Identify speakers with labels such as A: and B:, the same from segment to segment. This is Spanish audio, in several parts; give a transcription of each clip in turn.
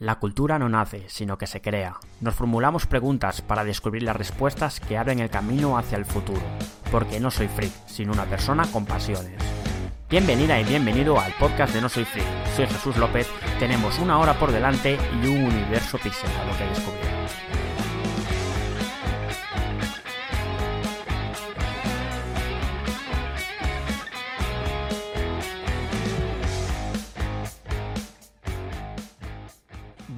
A: La cultura no nace, sino que se crea. Nos formulamos preguntas para descubrir las respuestas que abren el camino hacia el futuro. Porque no soy freak, sino una persona con pasiones. Bienvenida y bienvenido al podcast de No Soy Freak. Soy Jesús López, tenemos una hora por delante y un universo pixelado que descubrir.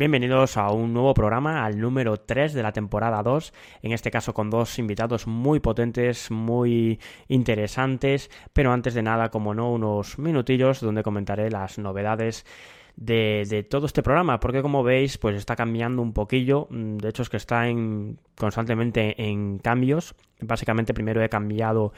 A: Bienvenidos a un nuevo programa, al número 3 de la temporada 2, en este caso con dos invitados muy potentes, muy interesantes, pero antes de nada, como no, unos minutillos donde comentaré las novedades de, todo este programa, porque como veis, pues está cambiando un poquillo, de hecho es que está en, constantemente en cambios, básicamente primero he cambiado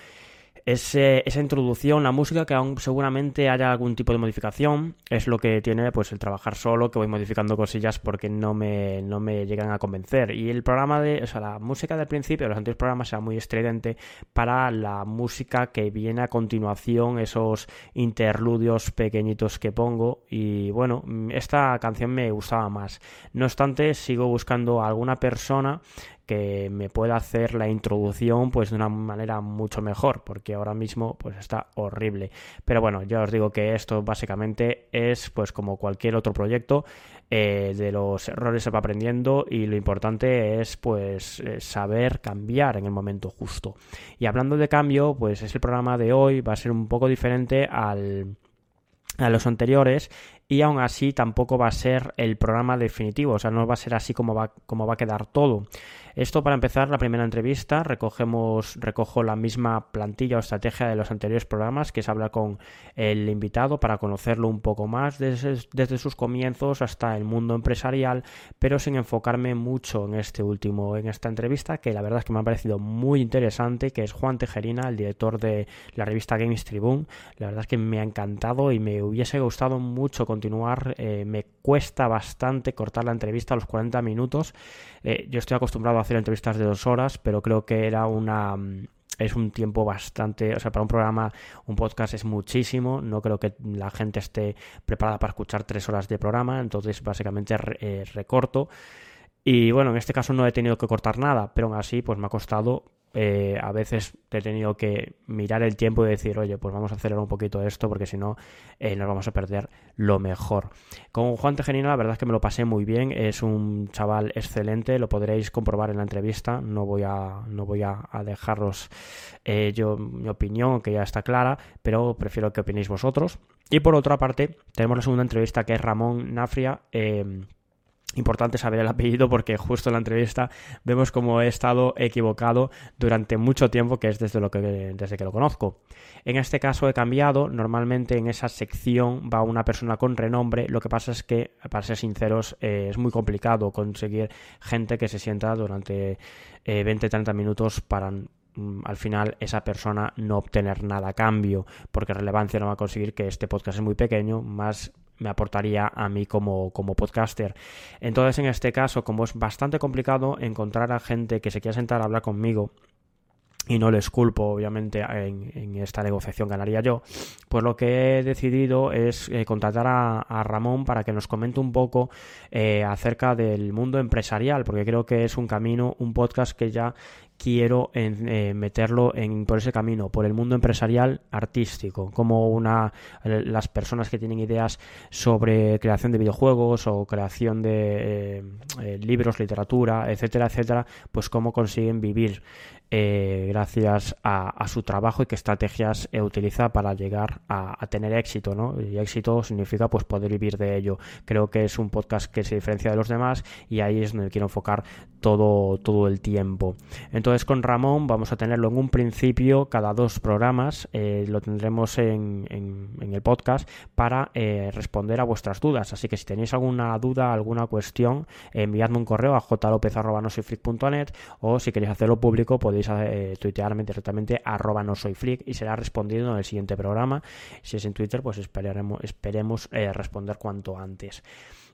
A: esa introducción, la música, que aún seguramente haya algún tipo de modificación, es lo que tiene pues el trabajar solo, que voy modificando cosillas porque no me, no me llegan a convencer. Y el programa de, o sea, la música del principio, los antiguos programas, sea muy estridente para la música que viene a continuación, esos interludios pequeñitos que pongo. Y bueno, esta canción me gustaba más. No obstante, sigo buscando a alguna persona que me pueda hacer la introducción pues de una manera mucho mejor porque ahora mismo pues está horrible pero bueno ya os digo que esto básicamente es pues como cualquier otro proyecto eh, de los errores se va aprendiendo y lo importante es pues eh, saber cambiar en el momento justo y hablando de cambio pues es el programa de hoy va a ser un poco diferente al a los anteriores y aún así tampoco va a ser el programa definitivo, o sea, no va a ser así como va, como va a quedar todo. Esto para empezar la primera entrevista, recogemos, recojo la misma plantilla o estrategia de los anteriores programas, que es hablar con el invitado para conocerlo un poco más desde, desde sus comienzos hasta el mundo empresarial, pero sin enfocarme mucho en este último, en esta entrevista, que la verdad es que me ha parecido muy interesante, que es Juan Tejerina, el director de la revista Games Tribune. La verdad es que me ha encantado y me hubiese gustado mucho continuar. Eh, me cuesta bastante cortar la entrevista a los 40 minutos. Eh, yo estoy acostumbrado a hacer entrevistas de dos horas, pero creo que era una mm, es un tiempo bastante, o sea, para un programa, un podcast es muchísimo, no creo que la gente esté preparada para escuchar tres horas de programa, entonces básicamente eh, recorto. Y bueno, en este caso no he tenido que cortar nada, pero aún así pues me ha costado eh, a veces he tenido que mirar el tiempo y decir, oye, pues vamos a acelerar un poquito esto porque si no eh, nos vamos a perder lo mejor. Con Juan Tejerino la verdad es que me lo pasé muy bien, es un chaval excelente, lo podréis comprobar en la entrevista, no voy a, no voy a, dejaros eh, yo mi opinión, que ya está clara, pero prefiero que opinéis vosotros. Y por otra parte, tenemos la segunda entrevista que es Ramón Nafria. Importante saber el apellido porque justo en la entrevista vemos como he estado equivocado durante mucho tiempo, que es desde, lo que, desde que lo conozco. En este caso he cambiado, normalmente en esa sección va una persona con renombre, lo que pasa es que, para ser sinceros, eh, es muy complicado conseguir gente que se sienta durante 20-30 eh, minutos para mm, al final esa persona no obtener nada a cambio, porque relevancia no va a conseguir que este podcast es muy pequeño, más me aportaría a mí como, como podcaster. Entonces, en este caso, como es bastante complicado encontrar a gente que se quiera sentar a hablar conmigo y no les culpo, obviamente, en, esta negociación ganaría yo, pues lo que he decidido es eh, contratar a, Ramón para que nos comente un poco eh, acerca del mundo empresarial, porque creo que es un camino, un podcast que ya quiero eh, meterlo en, por ese camino, por el mundo empresarial artístico, como una las personas que tienen ideas sobre creación de videojuegos o creación de eh, eh, libros, literatura, etcétera, etcétera, pues cómo consiguen vivir gracias a, su trabajo y qué estrategias utiliza para llegar a, tener éxito, ¿no? Y éxito significa pues poder vivir de ello. Creo que es un podcast que se diferencia de los demás y ahí es donde quiero enfocar todo, todo el tiempo. Entonces con Ramón vamos a tenerlo en un principio cada dos programas, eh, lo tendremos en, el podcast para eh, responder a vuestras dudas. Así que si tenéis alguna duda, alguna cuestión, enviadme un correo a jlopez.net o si queréis hacerlo público podéis eh, tuitearme directamente arroba no soy y será respondido en el siguiente programa. Si es en Twitter, pues esperaremos, esperemos responder cuanto antes.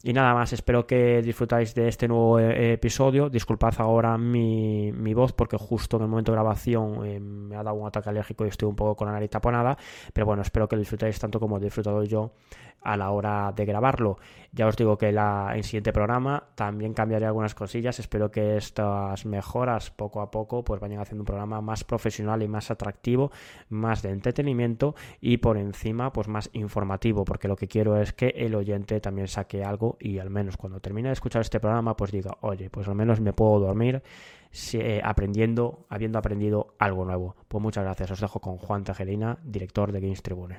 A: Y nada más, espero que disfrutáis de este nuevo eh, episodio. Disculpad ahora mi, voz porque justo en el momento de grabación eh, me ha dado un ataque alérgico y estoy un poco con la nariz taponada. Pero bueno, espero que disfrutáis tanto como he disfrutado yo a la hora de grabarlo. Ya os digo que la, el siguiente programa también cambiaré algunas cosillas. Espero que estas mejoras poco a poco pues vayan haciendo un programa más profesional y más atractivo, más de entretenimiento y por encima pues más informativo, porque lo que quiero es que el oyente también saque algo y al menos cuando termine de escuchar este programa pues diga, oye, pues al menos me puedo dormir eh, aprendiendo, habiendo aprendido algo nuevo. Pues muchas gracias. Os dejo con Juan Tejerina, director de Games Tribune.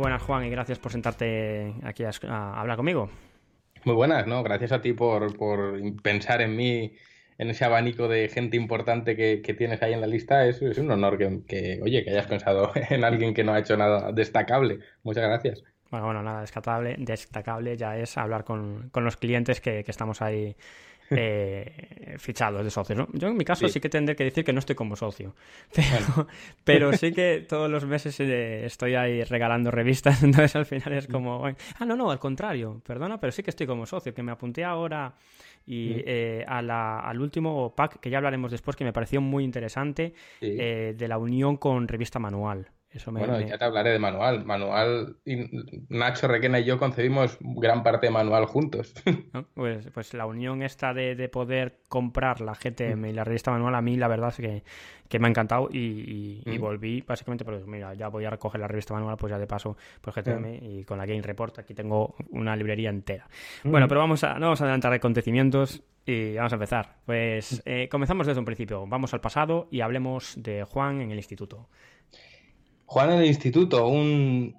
A: Muy buenas, Juan, y gracias por sentarte aquí a hablar conmigo.
B: Muy buenas, ¿no? Gracias a ti por, por pensar en mí, en ese abanico de gente importante que, tienes ahí en la lista. Es, es un honor que, oye, que hayas pensado en alguien que no ha hecho nada destacable. Muchas gracias.
A: Bueno, bueno, nada destacable, destacable ya es hablar con, con los clientes que, que estamos ahí eh, fichados de socios. Yo en mi caso sí. que tendré que decir que no estoy como socio, pero, sí que todos los meses eh, estoy ahí regalando revistas, entonces al final es como, ah, no, no, al contrario, perdona, pero sí que estoy como socio, que me apunté ahora y eh, al último pack, que ya hablaremos después, que me pareció muy interesante, eh, de la unión con revista manual
B: bueno, ya te hablaré de manual. Manual, y Nacho Requena y yo concebimos gran parte de manual juntos.
A: Pues, pues la unión esta de, poder comprar la GTM y la revista manual, a mí la verdad es que, me ha encantado y, mm. volví básicamente porque, mira, ya voy a recoger la revista manual, pues ya de paso por GTM y con la Game Report aquí tengo una librería entera. Mm. Bueno, pero vamos a, no vamos a adelantar acontecimientos y vamos a empezar. Pues eh, comenzamos desde un principio. Vamos al pasado y hablemos de Juan en el instituto.
B: Juan en el instituto, un,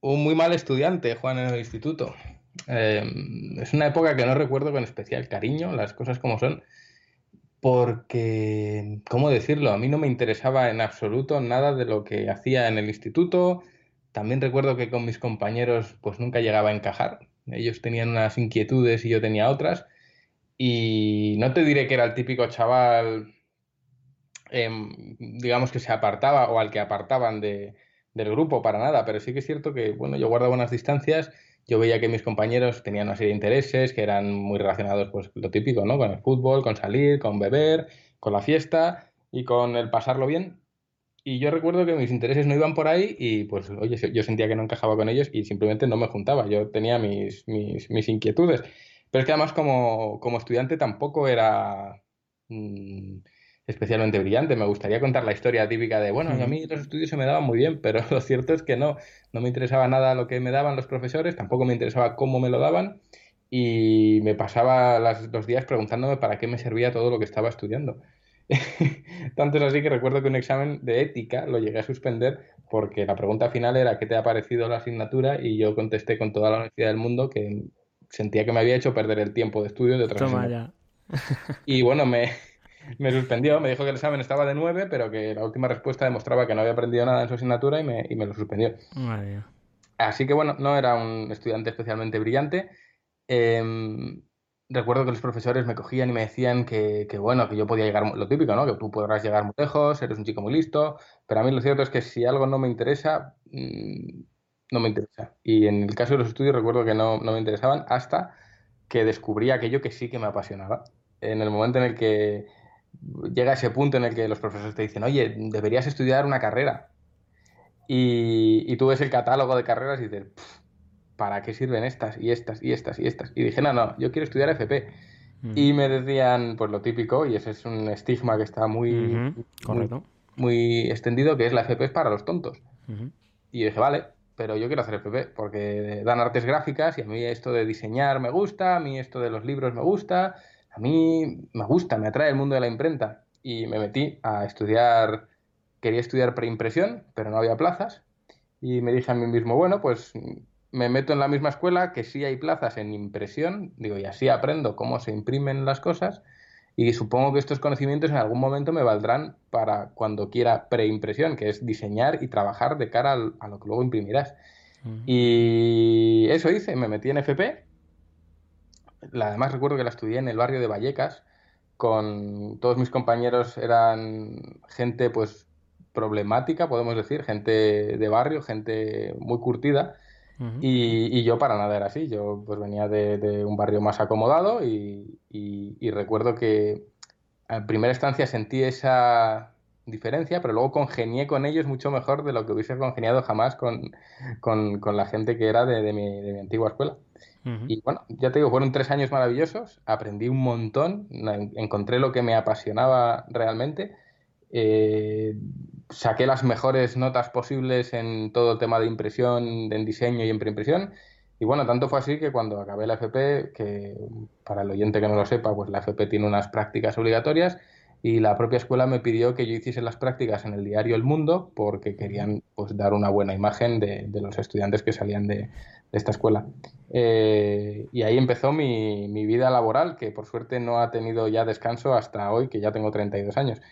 B: muy mal estudiante, Juan en el instituto. Em, es una época que no recuerdo con especial cariño, las cosas como son, porque, ¿cómo decirlo? A mí no me interesaba en absoluto nada de lo que hacía en el instituto. También recuerdo que con mis compañeros pues nunca llegaba a encajar. Ellos tenían unas inquietudes y yo tenía otras. Y no te diré que era el típico chaval Em, digamos que se apartaba o al que apartaban de, del grupo para nada, pero sí que es cierto que, bueno, yo guardaba unas distancias, yo veía que mis compañeros tenían una serie de intereses que eran muy relacionados, pues lo típico, ¿no? Con el fútbol, con salir, con beber, con la fiesta y con el pasarlo bien. Y yo recuerdo que mis intereses no iban por ahí y pues, oye, yo sentía que no encajaba con ellos y simplemente no me juntaba. Yo tenía mis, mis, mis inquietudes. Pero es que además como, como estudiante tampoco era... Mm, especialmente brillante. Me gustaría contar la historia típica de, bueno, a mí los estudios se me daban muy bien, pero lo cierto es que no, no me interesaba nada lo que me daban los profesores, tampoco me interesaba cómo me lo daban y me pasaba los días preguntándome para qué me servía todo lo que estaba estudiando. Tanto es así que recuerdo que un examen de ética lo llegué a suspender porque la pregunta final era ¿qué te ha parecido la asignatura? y yo contesté con toda la honestidad del mundo que sentía que me había hecho perder el tiempo de estudio de otra Y bueno, me, me suspendió, me dijo que el examen estaba de 9, pero que la última respuesta demostraba que no había aprendido nada en su asignatura y me, y me lo suspendió. Así que bueno, no era un estudiante especialmente brillante. Em, recuerdo que los profesores me cogían y me decían que, que, bueno, que yo podía llegar, lo típico, ¿no? Que tú podrás llegar muy lejos, eres un chico muy listo, pero a mí lo cierto es que si algo no me interesa, mm, no me interesa. Y en el caso de los estudios recuerdo que no, no me interesaban hasta que descubrí aquello que sí que me apasionaba. En el momento en el que llega ese punto en el que los profesores te dicen, oye, deberías estudiar una carrera. Y, tú ves el catálogo de carreras y dices, ¿para qué sirven estas y estas y estas y estas? Y dije, no, no, yo quiero estudiar FP. Mm. Y me decían, pues lo típico, y ese es un estigma que está muy, muy, extendido, que es la FP es para los tontos. Y dije, vale, pero yo quiero hacer FP porque dan artes gráficas y a mí esto de diseñar me gusta, a mí esto de los libros me gusta, a mí me gusta, me atrae el mundo de la imprenta y me metí a estudiar, quería estudiar preimpresión, pero no había plazas. Y me dije a mí mismo, bueno, pues me meto en la misma escuela que sí hay plazas en impresión, digo, y así aprendo cómo se imprimen las cosas y supongo que estos conocimientos en algún momento me valdrán para cuando quiera preimpresión, que es diseñar y trabajar de cara a lo que luego imprimirás. Y eso hice, me metí en FP además recuerdo que la estudié en el barrio de Vallecas, con todos mis compañeros eran gente pues problemática, podemos decir, gente de barrio, gente muy curtida. y, yo para nada era así. Yo pues venía de, un barrio más acomodado y, y, recuerdo que en primera instancia sentí esa diferencia, pero luego congenié con ellos mucho mejor de lo que hubiese congeniado jamás con, con, la gente que era de, mi, de mi, antigua escuela. Y bueno, ya te digo, fueron tres años maravillosos, aprendí un montón, encontré lo que me apasionaba realmente, eh, saqué las mejores notas posibles en todo el tema de impresión, en diseño y en preimpresión. Y bueno, tanto fue así que cuando acabé la FP, que para el oyente que no lo sepa, pues la FP tiene unas prácticas obligatorias, y la propia escuela me pidió que yo hiciese las prácticas en el diario El Mundo porque querían pues, dar una buena imagen de, los estudiantes que salían de, esta escuela. Eh, y ahí empezó mi, mi, vida laboral, que por suerte no ha tenido ya descanso hasta hoy, que ya tengo 32 años.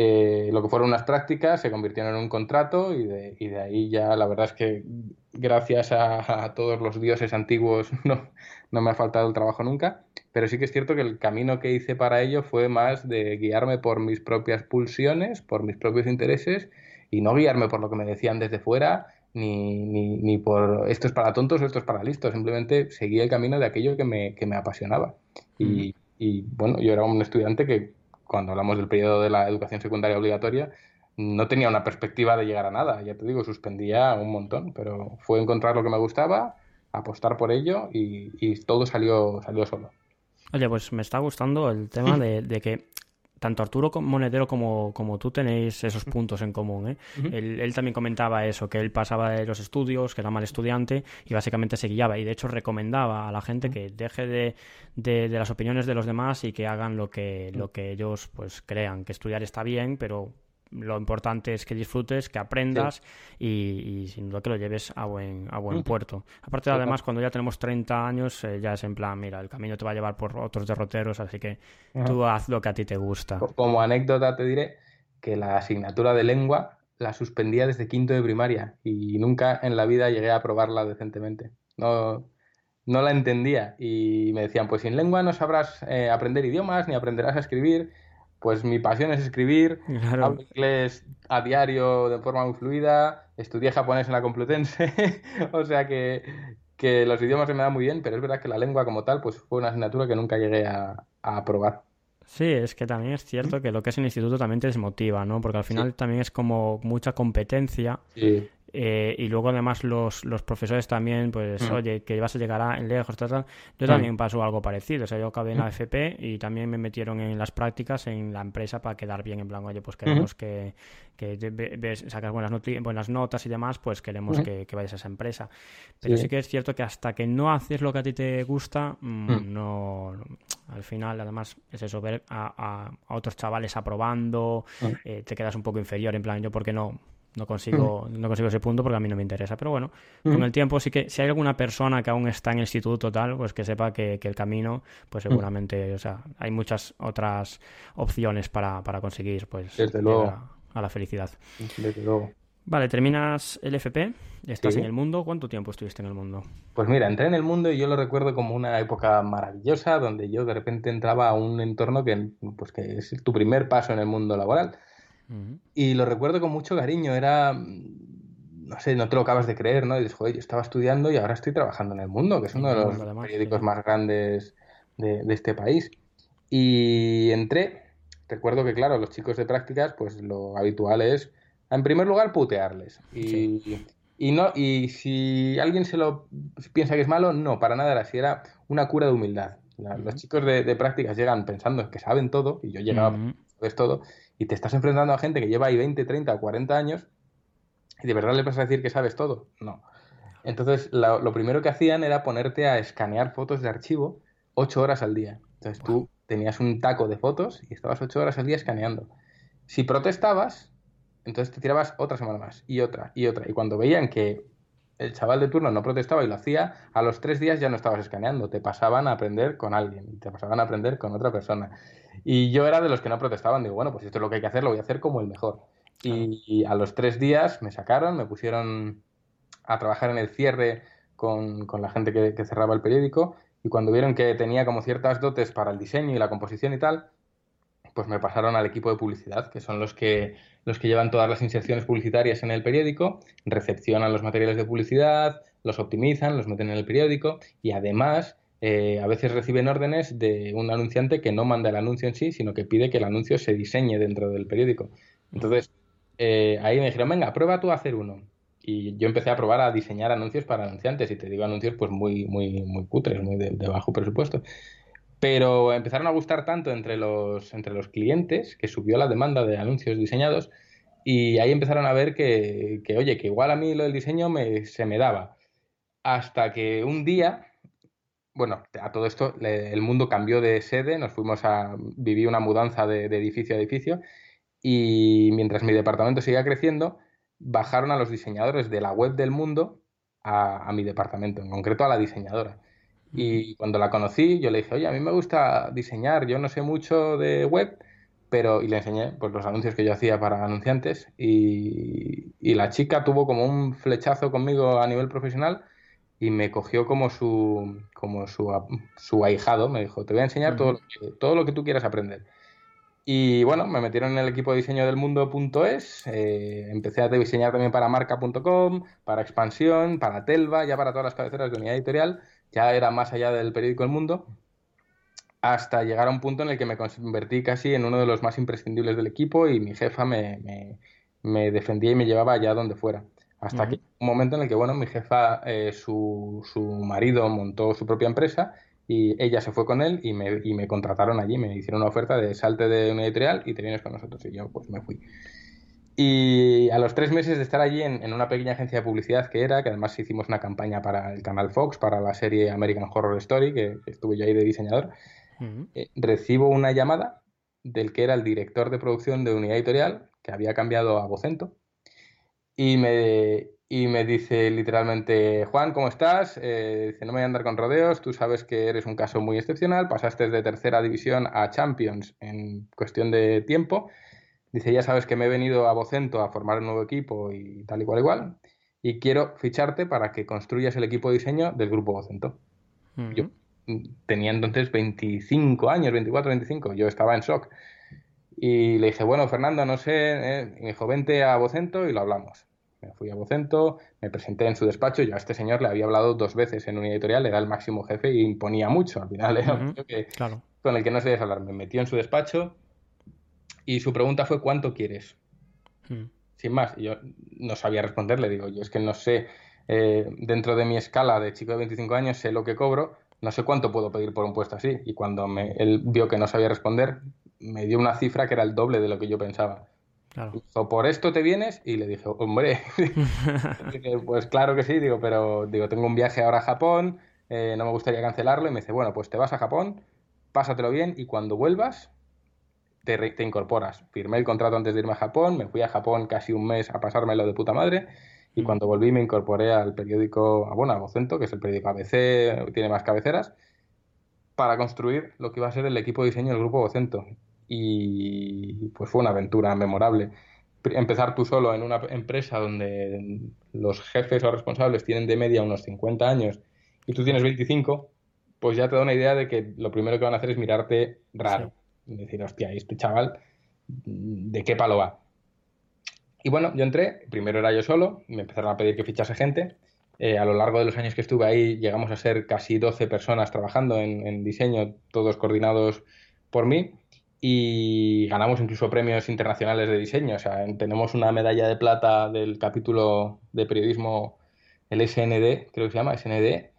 B: Eh, lo que fueron unas prácticas se convirtieron en un contrato y de, y de ahí ya la verdad es que gracias a, a, todos los dioses antiguos no, no me ha faltado el trabajo nunca. Pero sí que es cierto que el camino que hice para ello fue más de guiarme por mis propias pulsiones, por mis propios intereses y no guiarme por lo que me decían desde fuera, ni, ni, por esto es para tontos o esto es para listos, simplemente seguí el camino de aquello que me, que me apasionaba. Y, y, bueno, yo era un estudiante que cuando hablamos del periodo de la educación secundaria obligatoria, no tenía una perspectiva de llegar a nada, ya te digo, suspendía un montón, pero fue encontrar lo que me gustaba, apostar por ello y, y todo salió, salió solo.
A: Oye, pues me está gustando el tema de, que tanto Arturo Monedero como, como tú tenéis esos puntos en común. ¿eh? él, también comentaba eso, que él pasaba de los estudios, que era mal estudiante y básicamente se guiaba. Y de hecho recomendaba a la gente que deje de, de, las opiniones de los demás y que hagan lo que, lo que ellos pues crean. Que estudiar está bien, pero lo importante es que disfrutes, que aprendas y, sin duda que lo lleves a buen, a buen puerto. Aparte, además, cuando ya tenemos 30 años, eh, ya es en plan, mira, el camino te va a llevar por otros derroteros, así que tú haz lo que a ti te gusta.
B: Como anécdota te diré que la asignatura de lengua la suspendía desde quinto de primaria y nunca en la vida llegué a aprobarla decentemente. No, no la entendía y me decían, pues sin lengua no sabrás eh, aprender idiomas ni aprenderás a escribir pues mi pasión es escribir, hablo inglés a diario de forma muy fluida, estudié japonés en la Complutense, o sea que, los idiomas se me dan muy bien, pero es verdad que la lengua como tal pues fue una asignatura que nunca llegué a, a aprobar.
A: Sí, es que también es cierto que lo que es el instituto también te desmotiva, ¿no? Porque al final también es como mucha competencia. Sí. Eh, y luego además los, los profesores también, pues, mm. oye, que vas a llegar a lejos, tal, Yo mm. también pasó algo parecido. O sea, yo acabé en la mm. FP y también me metieron en las prácticas en la empresa para quedar bien, en plan, oye, pues queremos que, que sacas buenas, buenas notas y demás, pues queremos que, vayas a esa empresa. Pero sí. que es cierto que hasta que no haces lo que a ti te gusta, no, al final, además, es eso, ver a, a, otros chavales aprobando, eh, te quedas un poco inferior, en plan, yo, ¿por qué no? No consigo, no consigo ese punto porque a mí no me interesa. Pero bueno, con el tiempo sí que si hay alguna persona que aún está en el instituto tal, pues que sepa que, el camino, pues seguramente, o sea, hay muchas otras opciones para, conseguir pues
B: Desde luego.
A: A, la felicidad.
B: Desde luego.
A: Vale, terminas el FP, estás en el mundo. ¿Cuánto tiempo estuviste en el mundo?
B: Pues mira, entré en el mundo y yo lo recuerdo como una época maravillosa donde yo de repente entraba a un entorno que, pues, que es tu primer paso en el mundo laboral y lo recuerdo con mucho cariño, era, no sé, no te lo acabas de creer, ¿no? Y dices, joder, yo estaba estudiando y ahora estoy trabajando en El Mundo, que es uno de los periódicos más grandes de, este país. Y entré, recuerdo que, claro, los chicos de prácticas, pues lo habitual es, en primer lugar, putearles. Y, y, no, y si alguien se lo piensa que es malo, no, para nada era así, era una cura de humildad. Los chicos de, prácticas llegan pensando que saben todo, y yo llegaba, uh todo, y te estás enfrentando a gente que lleva ahí 20, 30 o 40 años y de verdad le vas a decir que sabes todo. No. Entonces, lo, primero que hacían era ponerte a escanear fotos de archivo 8 horas al día. Entonces, tú tenías un taco de fotos y estabas 8 horas al día escaneando. Si protestabas, entonces te tirabas otra semana más y otra y otra. Y cuando veían que el chaval de turno no protestaba y lo hacía, a los tres días ya no estabas escaneando, te pasaban a aprender con alguien, te pasaban a aprender con otra persona. Y yo era de los que no protestaban. Digo, bueno, pues esto es lo que hay que hacer, lo voy a hacer como el mejor. Y, a los tres días me sacaron, me pusieron a trabajar en el cierre con, con la gente que, cerraba el periódico. Y cuando vieron que tenía como ciertas dotes para el diseño y la composición y tal, pues me pasaron al equipo de publicidad, que son los que, los que llevan todas las inserciones publicitarias en el periódico, recepcionan los materiales de publicidad, los optimizan, los meten en el periódico y además eh, a veces reciben órdenes de un anunciante que no manda el anuncio en sí, sino que pide que el anuncio se diseñe dentro del periódico. Entonces, eh, ahí me dijeron, venga, prueba tú a hacer uno. Y yo empecé a probar a diseñar anuncios para anunciantes, y te digo anuncios pues muy, muy, muy cutres, muy de bajo presupuesto. Pero empezaron a gustar tanto entre los, entre los clientes que subió la demanda de anuncios diseñados y ahí empezaron a ver que, oye, que igual a mí lo del diseño me, se me daba. Hasta que un día, bueno, a todo esto el mundo cambió de sede, nos fuimos a vivir una mudanza de, edificio a edificio y mientras mi departamento seguía creciendo, bajaron a los diseñadores de la web del mundo a mi departamento, en concreto a la diseñadora. Y cuando la conocí, yo le dije, oye, a mí me gusta diseñar, yo no sé mucho de web, pero y le enseñé pues, los anuncios que yo hacía para anunciantes. Y, y, la chica tuvo como un flechazo conmigo a nivel profesional y me cogió como su como su, su ahijado, me dijo, te voy a enseñar todo, lo que, todo lo que tú quieras aprender. Y bueno, me metieron en el equipo de diseño del mundo.es, eh, empecé a diseñar también para marca.com, para expansión, para Telva, ya para todas las cabeceras de unidad editorial ya era más allá del periódico El Mundo, hasta llegar a un punto en el que me convertí casi en uno de los más imprescindibles del equipo y mi jefa me, defendía y me llevaba allá donde fuera. Hasta que un momento en el que, bueno, mi jefa, eh, su, su, marido montó su propia empresa y ella se fue con él y me, y me contrataron allí, me hicieron una oferta de salte de una editorial y te vienes con nosotros. Y yo pues me fui. Y a los tres meses de estar allí en, una pequeña agencia de publicidad que era, que además hicimos una campaña para el canal Fox, para la serie American Horror Story, que, estuve yo ahí de diseñador, eh, recibo una llamada del que era el director de producción de Unidad Editorial, que había cambiado a Vocento, y me, y me dice literalmente, Juan, ¿cómo estás? Eh, dice, no me voy a andar con rodeos, tú sabes que eres un caso muy excepcional, pasaste de tercera división a Champions en cuestión de tiempo Dice, ya sabes que me he venido a Vocento a formar un nuevo equipo y tal y cual igual, y quiero ficharte para que construyas el equipo de diseño del grupo Vocento. Yo tenía entonces 25 años, 24, 25, yo estaba en shock. Y le dije, bueno, Fernando, no sé, eh", me dijo, vente a Vocento y lo hablamos. Me fui a Vocento, me presenté en su despacho, yo a este señor le había hablado dos veces en una editorial, era el máximo jefe y imponía mucho, al final era un que, con el que no se hablar. Me metió en su despacho, y su pregunta fue ¿cuánto quieres? Hmm. Sin más, yo no sabía responderle, digo, yo es que no sé, eh, dentro de mi escala de chico de 25 años sé lo que cobro, no sé cuánto puedo pedir por un puesto así. Y cuando me, él vio que no sabía responder, me dio una cifra que era el doble de lo que yo pensaba. Claro. por esto te vienes y le dije, hombre, pues claro que sí, digo, pero digo, tengo un viaje ahora a Japón, eh, no me gustaría cancelarlo. Y me dice, bueno, pues te vas a Japón, pásatelo bien y cuando vuelvas te, incorporas. Firmé el contrato antes de irme a Japón, me fui a Japón casi un mes a pasármelo de puta madre y mm. cuando volví me incorporé al periódico, bueno, a Vocento, que es el periódico ABC, tiene más cabeceras, para construir lo que iba a ser el equipo de diseño del grupo Vocento. Y pues fue una aventura memorable. Empezar tú solo en una empresa donde los jefes o responsables tienen de media unos 50 años y tú tienes 25, pues ya te da una idea de que lo primero que van a hacer es mirarte raro decir, hostia, este chaval, ¿de qué palo va? Y bueno, yo entré, primero era yo solo, me empezaron a pedir que fichase gente. Eh, a lo largo de los años que estuve ahí llegamos a ser casi 12 personas trabajando en, diseño, todos coordinados por mí y ganamos incluso premios internacionales de diseño. O sea, tenemos una medalla de plata del capítulo de periodismo, el SND, creo que se llama, SND,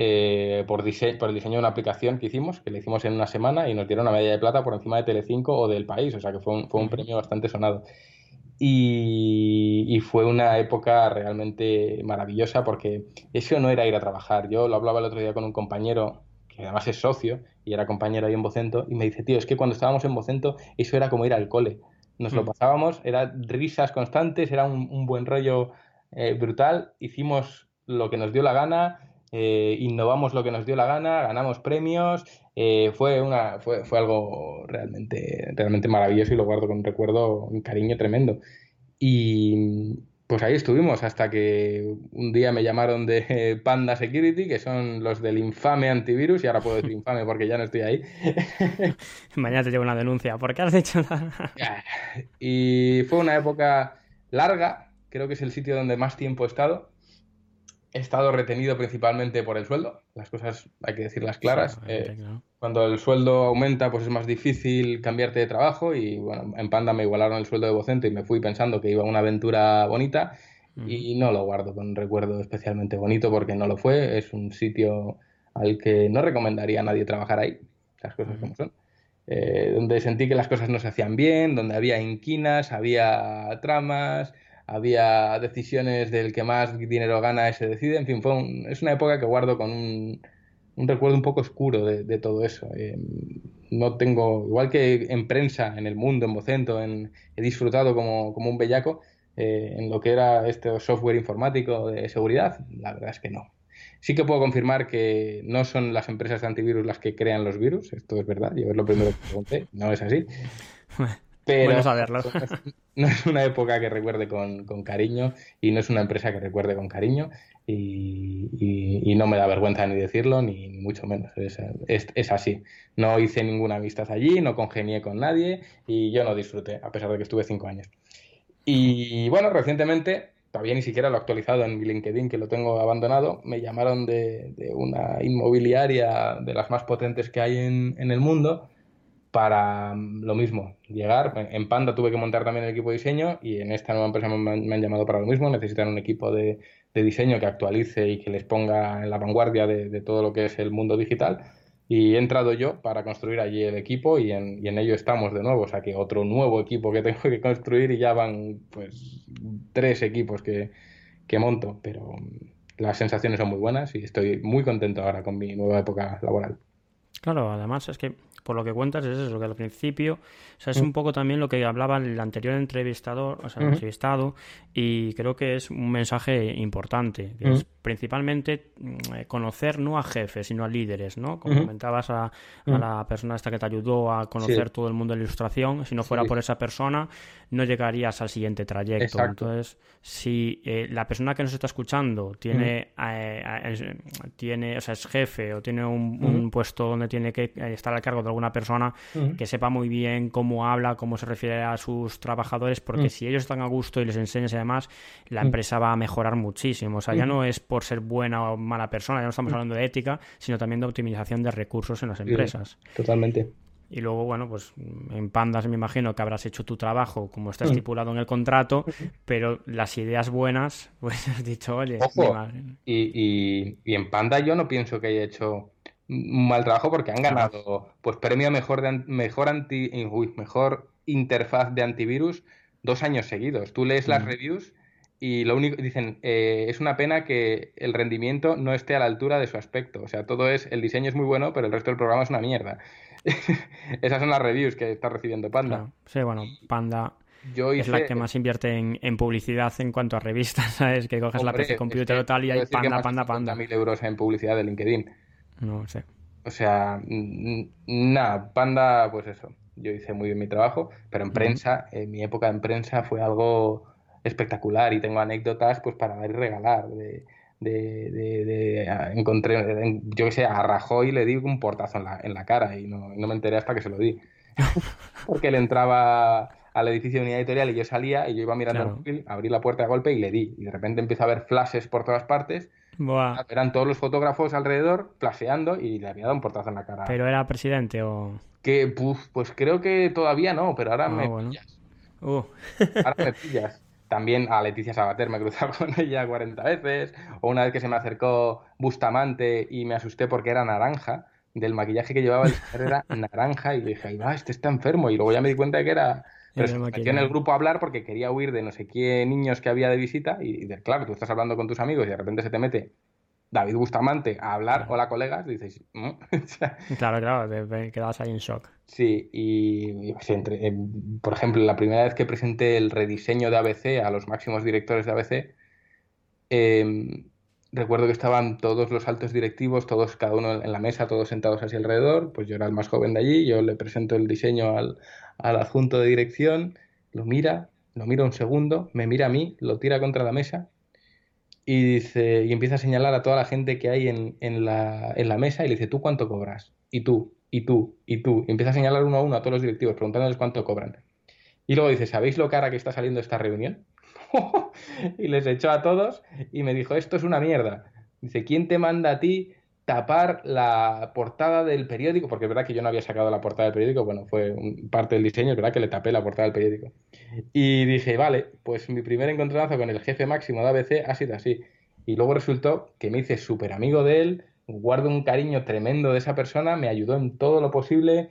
B: eh, por, por el diseño de una aplicación que hicimos, que le hicimos en una semana y nos dieron una medalla de plata por encima de Telecinco o del país, o sea que fue un, fue un premio bastante sonado. Y, fue una época realmente maravillosa porque eso no era ir a trabajar. Yo lo hablaba el otro día con un compañero que además es socio y era compañero ahí en Vocento y me dice, tío, es que cuando estábamos en Vocento eso era como ir al cole. Nos lo mm. pasábamos, era risas constantes, era un, buen rollo eh, brutal, hicimos lo que nos dio la gana, eh, innovamos lo que nos dio la gana, ganamos premios, eh, fue, una, fue, fue, algo realmente, realmente maravilloso y lo guardo con un recuerdo, un cariño tremendo. Y, Pues ahí estuvimos hasta que un día me llamaron de Panda Security, que son los del infame antivirus, y ahora puedo decir infame porque ya no estoy ahí.
A: Mañana te llevo una denuncia. ¿Por qué has dicho nada?
B: y fue una época larga, creo que es el sitio donde más tiempo he estado. He estado retenido principalmente por el sueldo, las cosas hay que decirlas claras. Eh, cuando el sueldo aumenta, pues es más difícil cambiarte de trabajo y bueno, en Panda me igualaron el sueldo de docente y me fui pensando que iba a una aventura bonita y no lo guardo con un recuerdo especialmente bonito porque no lo fue. Es un sitio al que no recomendaría a nadie trabajar ahí, las cosas como son. Eh, donde sentí que las cosas no se hacían bien, donde había inquinas, había tramas, había decisiones del que más dinero gana se decide, en fin, fue es una época que guardo con un, recuerdo un poco oscuro de, todo eso. Eh, no tengo, igual que en prensa, en el mundo, en Vocento, en, he disfrutado como, un bellaco eh, en lo que era este software informático de seguridad, la verdad es que no. Sí que puedo confirmar que no son las empresas de antivirus las que crean los virus, esto es verdad, yo es lo primero que pregunté, no es así. Pero
A: saberlo.
B: No, es, una época que recuerde con, cariño y no es una empresa que recuerde con cariño y, no me da vergüenza ni decirlo, ni, mucho menos. Es, así. No hice ninguna amistad allí, no congenié con nadie y yo no disfruté, a pesar de que estuve cinco años. Y bueno, recientemente, todavía ni siquiera lo he actualizado en mi LinkedIn, que lo tengo abandonado, me llamaron de, una inmobiliaria de las más potentes que hay en el mundo para mm, lo mismo, llegar. En Panda tuve que montar también el equipo de diseño y en esta nueva empresa me han, llamado para lo mismo. Necesitan un equipo de, diseño que actualice y que les ponga en la vanguardia de, todo lo que es el mundo digital. Y he entrado yo para construir allí el equipo y en, ello estamos de nuevo. O sea que otro nuevo equipo que tengo que construir y ya van pues tres equipos que, que monto. Pero mm, las sensaciones son muy buenas y estoy muy contento ahora con mi nueva época laboral.
A: Claro, además es que por lo que cuentas es eso, que al principio, o sea, es un mm. poco también lo que hablaba el anterior entrevistador, o sea, el entrevistado, y creo que es un mensaje importante, que es principalmente mm, eh, conocer no a jefes, sino a líderes, ¿no? Como comentabas a, la persona esta que te ayudó a conocer todo el mundo de la ilustración, si no fuera por esa persona, no llegarías al siguiente trayecto. Entonces, si eh, la persona que nos está escuchando tiene, eh, tiene, o sea, es jefe o tiene un, un puesto donde tiene que estar al cargo de una persona que sepa muy bien cómo habla, cómo se refiere a sus trabajadores, porque si ellos están a gusto y les enseñas y demás, la empresa va a mejorar muchísimo. O sea, ya no es por ser buena o mala persona, ya no estamos hablando de ética, sino también de optimización de recursos en las empresas.
B: totalmente.
A: Y luego, bueno, pues en Pandas me imagino que habrás hecho tu trabajo como está estipulado en el contrato, pero las ideas buenas, pues has dicho, oye,
B: y, y, en Panda yo no pienso que haya hecho un mal trabajo porque han ganado pues premio mejor de mejor anti mejor interfaz de antivirus dos años seguidos. Tú lees las reviews y lo único dicen eh, es una pena que el rendimiento no esté a la altura de su aspecto. O sea, todo es el diseño es muy bueno, pero el resto del programa es una mierda. Esas son las reviews que está recibiendo Panda.
A: Sí, bueno, Panda es la que más invierte en, publicidad en cuanto a revistas, ¿sabes? Que coges la PC Computer o tal y hay Panda, Panda, Panda.
B: mil euros en publicidad de LinkedIn.
A: No sé.
B: O sea, nada, Panda, pues eso. Yo hice muy bien mi trabajo, pero en prensa, en mi época en prensa fue algo espectacular y tengo anécdotas pues para dar y regalar. De, de, de, encontré, yo que sé, a Rajoy le di un portazo en la, en la cara y no, no me enteré hasta que se lo di. Porque él entraba al edificio de unidad editorial y yo salía y yo iba mirando el móvil, abrí la puerta de golpe y le di. Y de repente empiezo a ver flashes por todas partes eran todos los fotógrafos alrededor plaseando y le había dado un portazo en la cara.
A: ¿Pero era presidente o...?
B: Que, pues creo que todavía no, pero ahora ah, me pillas. Uh. Ahora me pillas. También a Leticia Sabater me he cruzado con ella 40 veces. O una vez que se me acercó Bustamante y me asusté porque era naranja. Del maquillaje que llevaba el era naranja. Y dije, va, este está enfermo. Y luego ya me di cuenta de que era pero se metió en el grupo a hablar porque quería huir de no sé qué niños que había de visita y, claro, tú estás hablando con tus amigos y de repente se te mete David Bustamante a hablar, hola colegas, dices... Mm".
A: claro, claro, te quedas ahí en shock.
B: Sí, y, pues, entre, por ejemplo, la primera vez que presenté el rediseño de ABC a los máximos directores de ABC, em, recuerdo que estaban todos los altos directivos, todos, cada uno en la mesa, todos sentados así alrededor, pues yo era el más joven de allí, yo le presento el diseño al, al adjunto de dirección, lo mira, lo mira un segundo, me mira a mí, lo tira contra la mesa y dice, y empieza a señalar a toda la gente que hay en, en, la, en la mesa y le dice, ¿tú cuánto cobras? Y tú, y tú, y tú. Y empieza a señalar uno a uno a todos los directivos, preguntándoles cuánto cobran. Y luego dice, ¿sabéis lo cara que está saliendo esta reunión? y les echó a todos y me dijo, esto es una mierda. Dice, ¿quién te manda a ti tapar la portada del periódico? Porque es verdad que yo no había sacado la portada del periódico, bueno, fue parte del diseño, es verdad que le tapé la portada del periódico. Y dije, vale, pues mi primer encontronazo con el jefe máximo de ABC ha sido así. Y luego resultó que me hice súper amigo de él, guardo un cariño tremendo de esa persona, me ayudó en todo lo posible.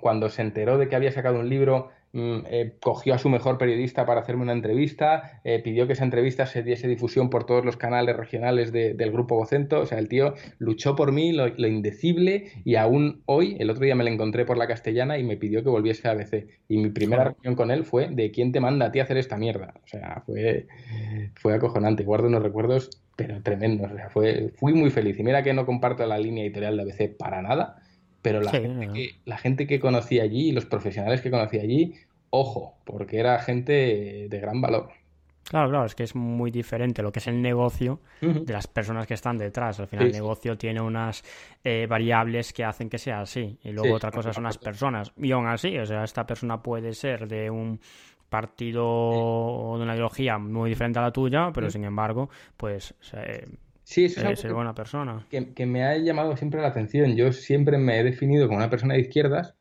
B: Cuando se enteró de que había sacado un libro, eh, cogió a su mejor periodista para hacerme una entrevista, eh, pidió que esa entrevista se diese difusión por todos los canales regionales del grupo Vocento, o sea, el tío luchó por mí lo, indecible y aún hoy, el otro día me lo encontré por la castellana y me pidió que volviese a ABC. Y mi primera reunión con él fue de quién te manda a ti a hacer esta mierda. O sea, fue, fue acojonante, guardo unos recuerdos pero tremendos, o sea, fue, fui muy feliz. Y mira que no comparto la línea editorial de ABC para nada, pero la, gente que, la gente que conocí allí y los profesionales que conocí allí, ojo, porque era gente de gran valor.
A: Claro, claro, es que es muy diferente lo que es el negocio de las personas que están detrás. Al final, el negocio tiene unas eh, variables que hacen que sea así. Y luego otra cosa son las personas. Y aún así, o sea, esta persona puede ser de un partido o de una ideología muy diferente a la tuya, pero sin embargo, pues
B: Sí, eso es
A: ser buena persona.
B: Que, me ha llamado siempre la atención. Yo siempre me he definido como una persona de izquierdas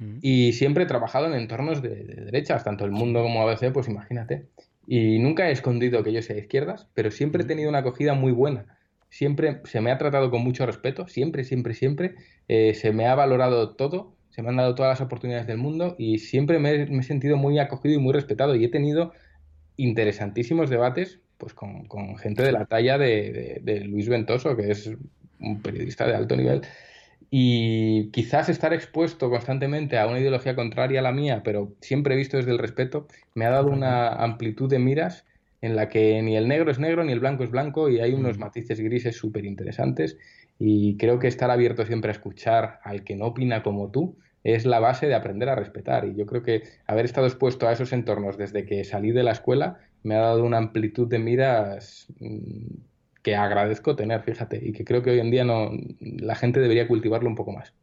B: mm. y siempre he trabajado en entornos de, derechas, tanto el mundo como ABC, pues imagínate. Y nunca he escondido que yo sea de izquierdas, pero siempre he mm. tenido una acogida muy buena. Siempre se me ha tratado con mucho respeto, siempre, siempre, siempre. Eh, se me ha valorado todo, se me han dado todas las oportunidades del mundo y siempre me he sentido muy acogido y muy respetado. Y he tenido interesantísimos debates pues con, con gente de la talla de, de, Luis Ventoso, que es un periodista de alto nivel. Y quizás estar expuesto constantemente a una ideología contraria a la mía, pero siempre visto desde el respeto, me ha dado una amplitud de miras en la que ni el negro es negro ni el blanco es blanco y hay unos matices grises súper interesantes. Y creo que estar abierto siempre a escuchar al que no opina como tú es la base de aprender a respetar. Y yo creo que haber estado expuesto a esos entornos desde que salí de la escuela me ha dado una amplitud de miras mm, que agradezco tener, fíjate, y que creo que hoy en día no la gente debería cultivarlo un poco más.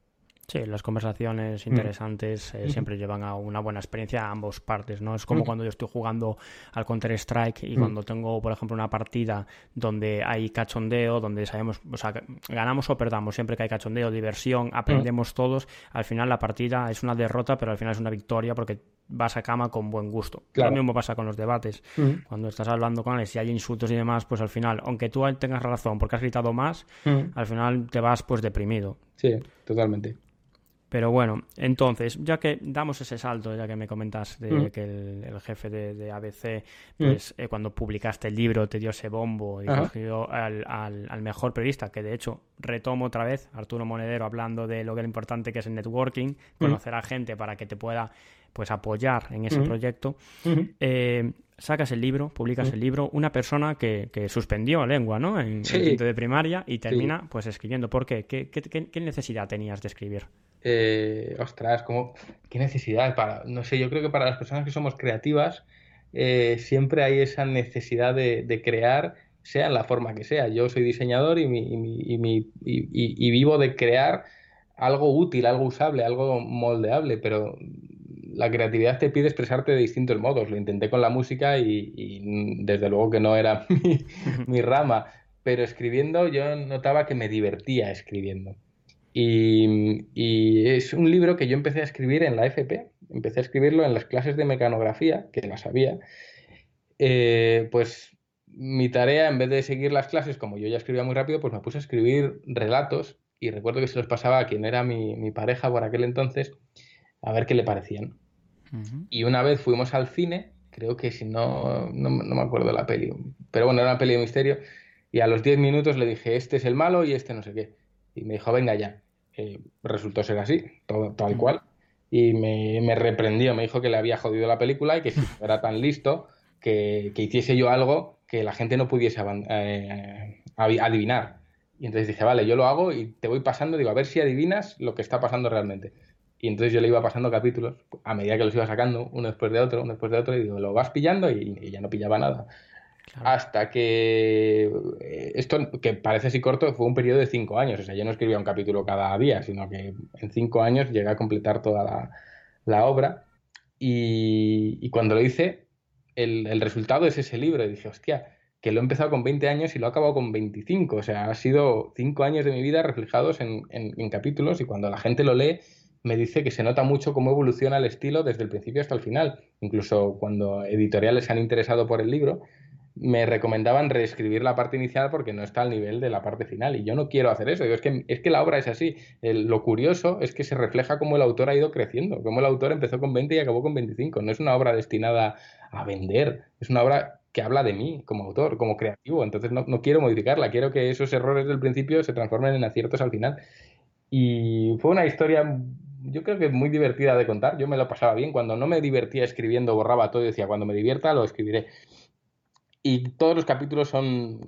A: Sí, las conversaciones mm. interesantes eh, siempre llevan a una buena experiencia a ambos partes, ¿no? Es como mm. cuando yo estoy jugando al Counter-Strike y cuando tengo, por ejemplo, una partida donde hay cachondeo, donde sabemos, o sea, ganamos o perdamos, siempre que hay cachondeo, diversión, aprendemos todos, al final la partida es una derrota, pero al final es una victoria porque vas a cama con buen gusto. Lo mismo pasa con los debates. Cuando estás hablando con él, si hay insultos y demás, pues al final, aunque tú tengas razón porque has gritado más, al final te vas pues deprimido.
B: Sí, totalmente.
A: Pero bueno, entonces, ya que damos ese salto, ya que me comentas de mm. que el, jefe de, ABC, pues eh, cuando publicaste el libro te dio ese bombo y cogió al, al, mejor periodista, que de hecho retomo otra vez, Arturo Monedero hablando de lo que es importante que es el networking, conocer a gente para que te pueda pues apoyar en ese proyecto. Eh, sacas el libro, publicas el libro, una persona que, suspendió lengua, ¿no? En, el quinto de primaria y termina pues escribiendo. ¿Por qué? ¿Qué, necesidad tenías de escribir?
B: Eh, ostras, como, ¿qué necesidad? Para, no sé, yo creo que para las personas que somos creativas eh, siempre hay esa necesidad de, crear, sea en la forma que sea. Yo soy diseñador y, y vivo de crear algo útil, algo usable, algo moldeable, pero la creatividad te pide expresarte de distintos modos. Lo intenté con la música y, desde luego que no era mi, rama, pero escribiendo yo notaba que me divertía escribiendo. Y, es un libro que yo empecé a escribir en la FP, empecé a escribirlo en las clases de mecanografía, que las había. Eh, pues mi tarea, en vez de seguir las clases, como yo ya escribía muy rápido, pues me puse a escribir relatos y recuerdo que se los pasaba a quien era mi, mi pareja por aquel entonces a ver qué le parecían. Y una vez fuimos al cine, creo que si no, no, me acuerdo la peli, pero bueno, era una peli de misterio, y a los 10 minutos le dije, este es el malo y este no sé qué. Y me dijo, venga ya. Eh, resultó ser así, todo, tal cual. Y me, me, reprendió, me dijo que le había jodido la película y que si era tan listo, que, que, hiciese yo algo que la gente no pudiese eh, adivinar. Y entonces dije, vale, yo lo hago y te voy pasando, digo, a ver si adivinas lo que está pasando realmente Y entonces yo le iba pasando capítulos a medida que los iba sacando, uno después de otro, uno después de otro, y digo, lo vas pillando y, ya no pillaba nada. Hasta que eh, esto, que parece así corto, fue un periodo de cinco años. O sea, yo no escribía un capítulo cada día, sino que en cinco años llegué a completar toda la, obra. Y, cuando lo hice, el, el, resultado es ese libro. Y dije, hostia, que lo he empezado con 20 años y lo he acabado con 25. O sea, ha sido cinco años de mi vida reflejados en, en, capítulos y cuando la gente lo lee me dice que se nota mucho cómo evoluciona el estilo desde el principio hasta el final. Incluso cuando editoriales se han interesado por el libro, me recomendaban reescribir la parte inicial porque no está al nivel de la parte final. Y yo no quiero hacer eso. es, que, es que la obra es así. lo curioso es que se refleja cómo el autor ha ido creciendo, cómo el autor empezó con 20 y acabó con 25. No es una obra destinada a vender, es una obra que habla de mí como autor, como creativo. Entonces no, quiero modificarla, quiero que esos errores del principio se transformen en aciertos al final. Y fue una historia, yo creo que muy divertida de contar. Yo me lo pasaba bien. Cuando no me divertía escribiendo, borraba todo y decía, cuando me divierta, lo escribiré. Y todos los capítulos son,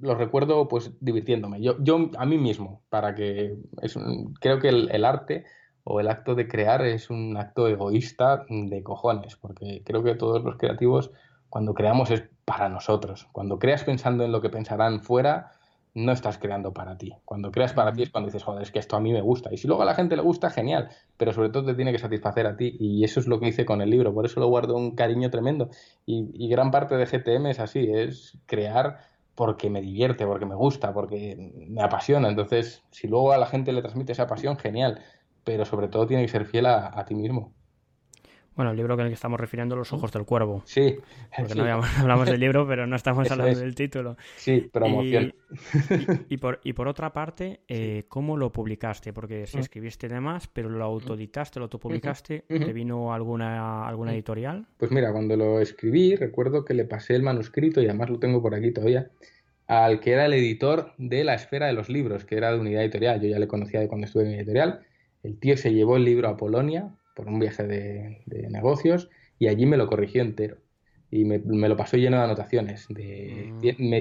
B: los recuerdo pues divirtiéndome. Yo, yo a mí mismo, para que es creo que el arte o el acto de crear es un acto egoísta de cojones, porque creo que todos los creativos cuando creamos es para nosotros. Cuando creas pensando en lo que pensarán fuera, no estás creando para ti. Cuando creas para ti es cuando dices, joder, es que esto a mí me gusta. Y si luego a la gente le gusta, genial, pero sobre todo te tiene que satisfacer a ti. Y eso es lo que hice con el libro, por eso lo guardo un cariño tremendo. Y, gran parte de GTM es así, es crear porque me divierte, porque me gusta, porque me apasiona. Entonces, si luego a la gente le transmite esa pasión, genial, pero sobre todo tiene que ser fiel a ti mismo.
A: Bueno, el libro que el que estamos refiriendo, Los Ojos del Cuervo.
B: Sí.
A: Porque no hablamos del libro, pero no estamos hablando del título.
B: Sí, promoción.
A: Y, y, por, y por otra parte, eh, ¿cómo lo publicaste? Porque si mm. escribiste de más, pero lo autoditaste, lo autopublicaste, ¿te vino alguna, alguna mm. editorial?
B: Pues mira, cuando lo escribí, recuerdo que le pasé el manuscrito, y además lo tengo por aquí todavía, al que era el editor de La Esfera de los Libros, que era de unidad editorial. Yo ya le conocía de cuando estuve en editorial. El tío se llevó el libro a Polonia, por un viaje de, negocios y allí me lo corrigió entero. Y me, lo pasó lleno de anotaciones. De, mm.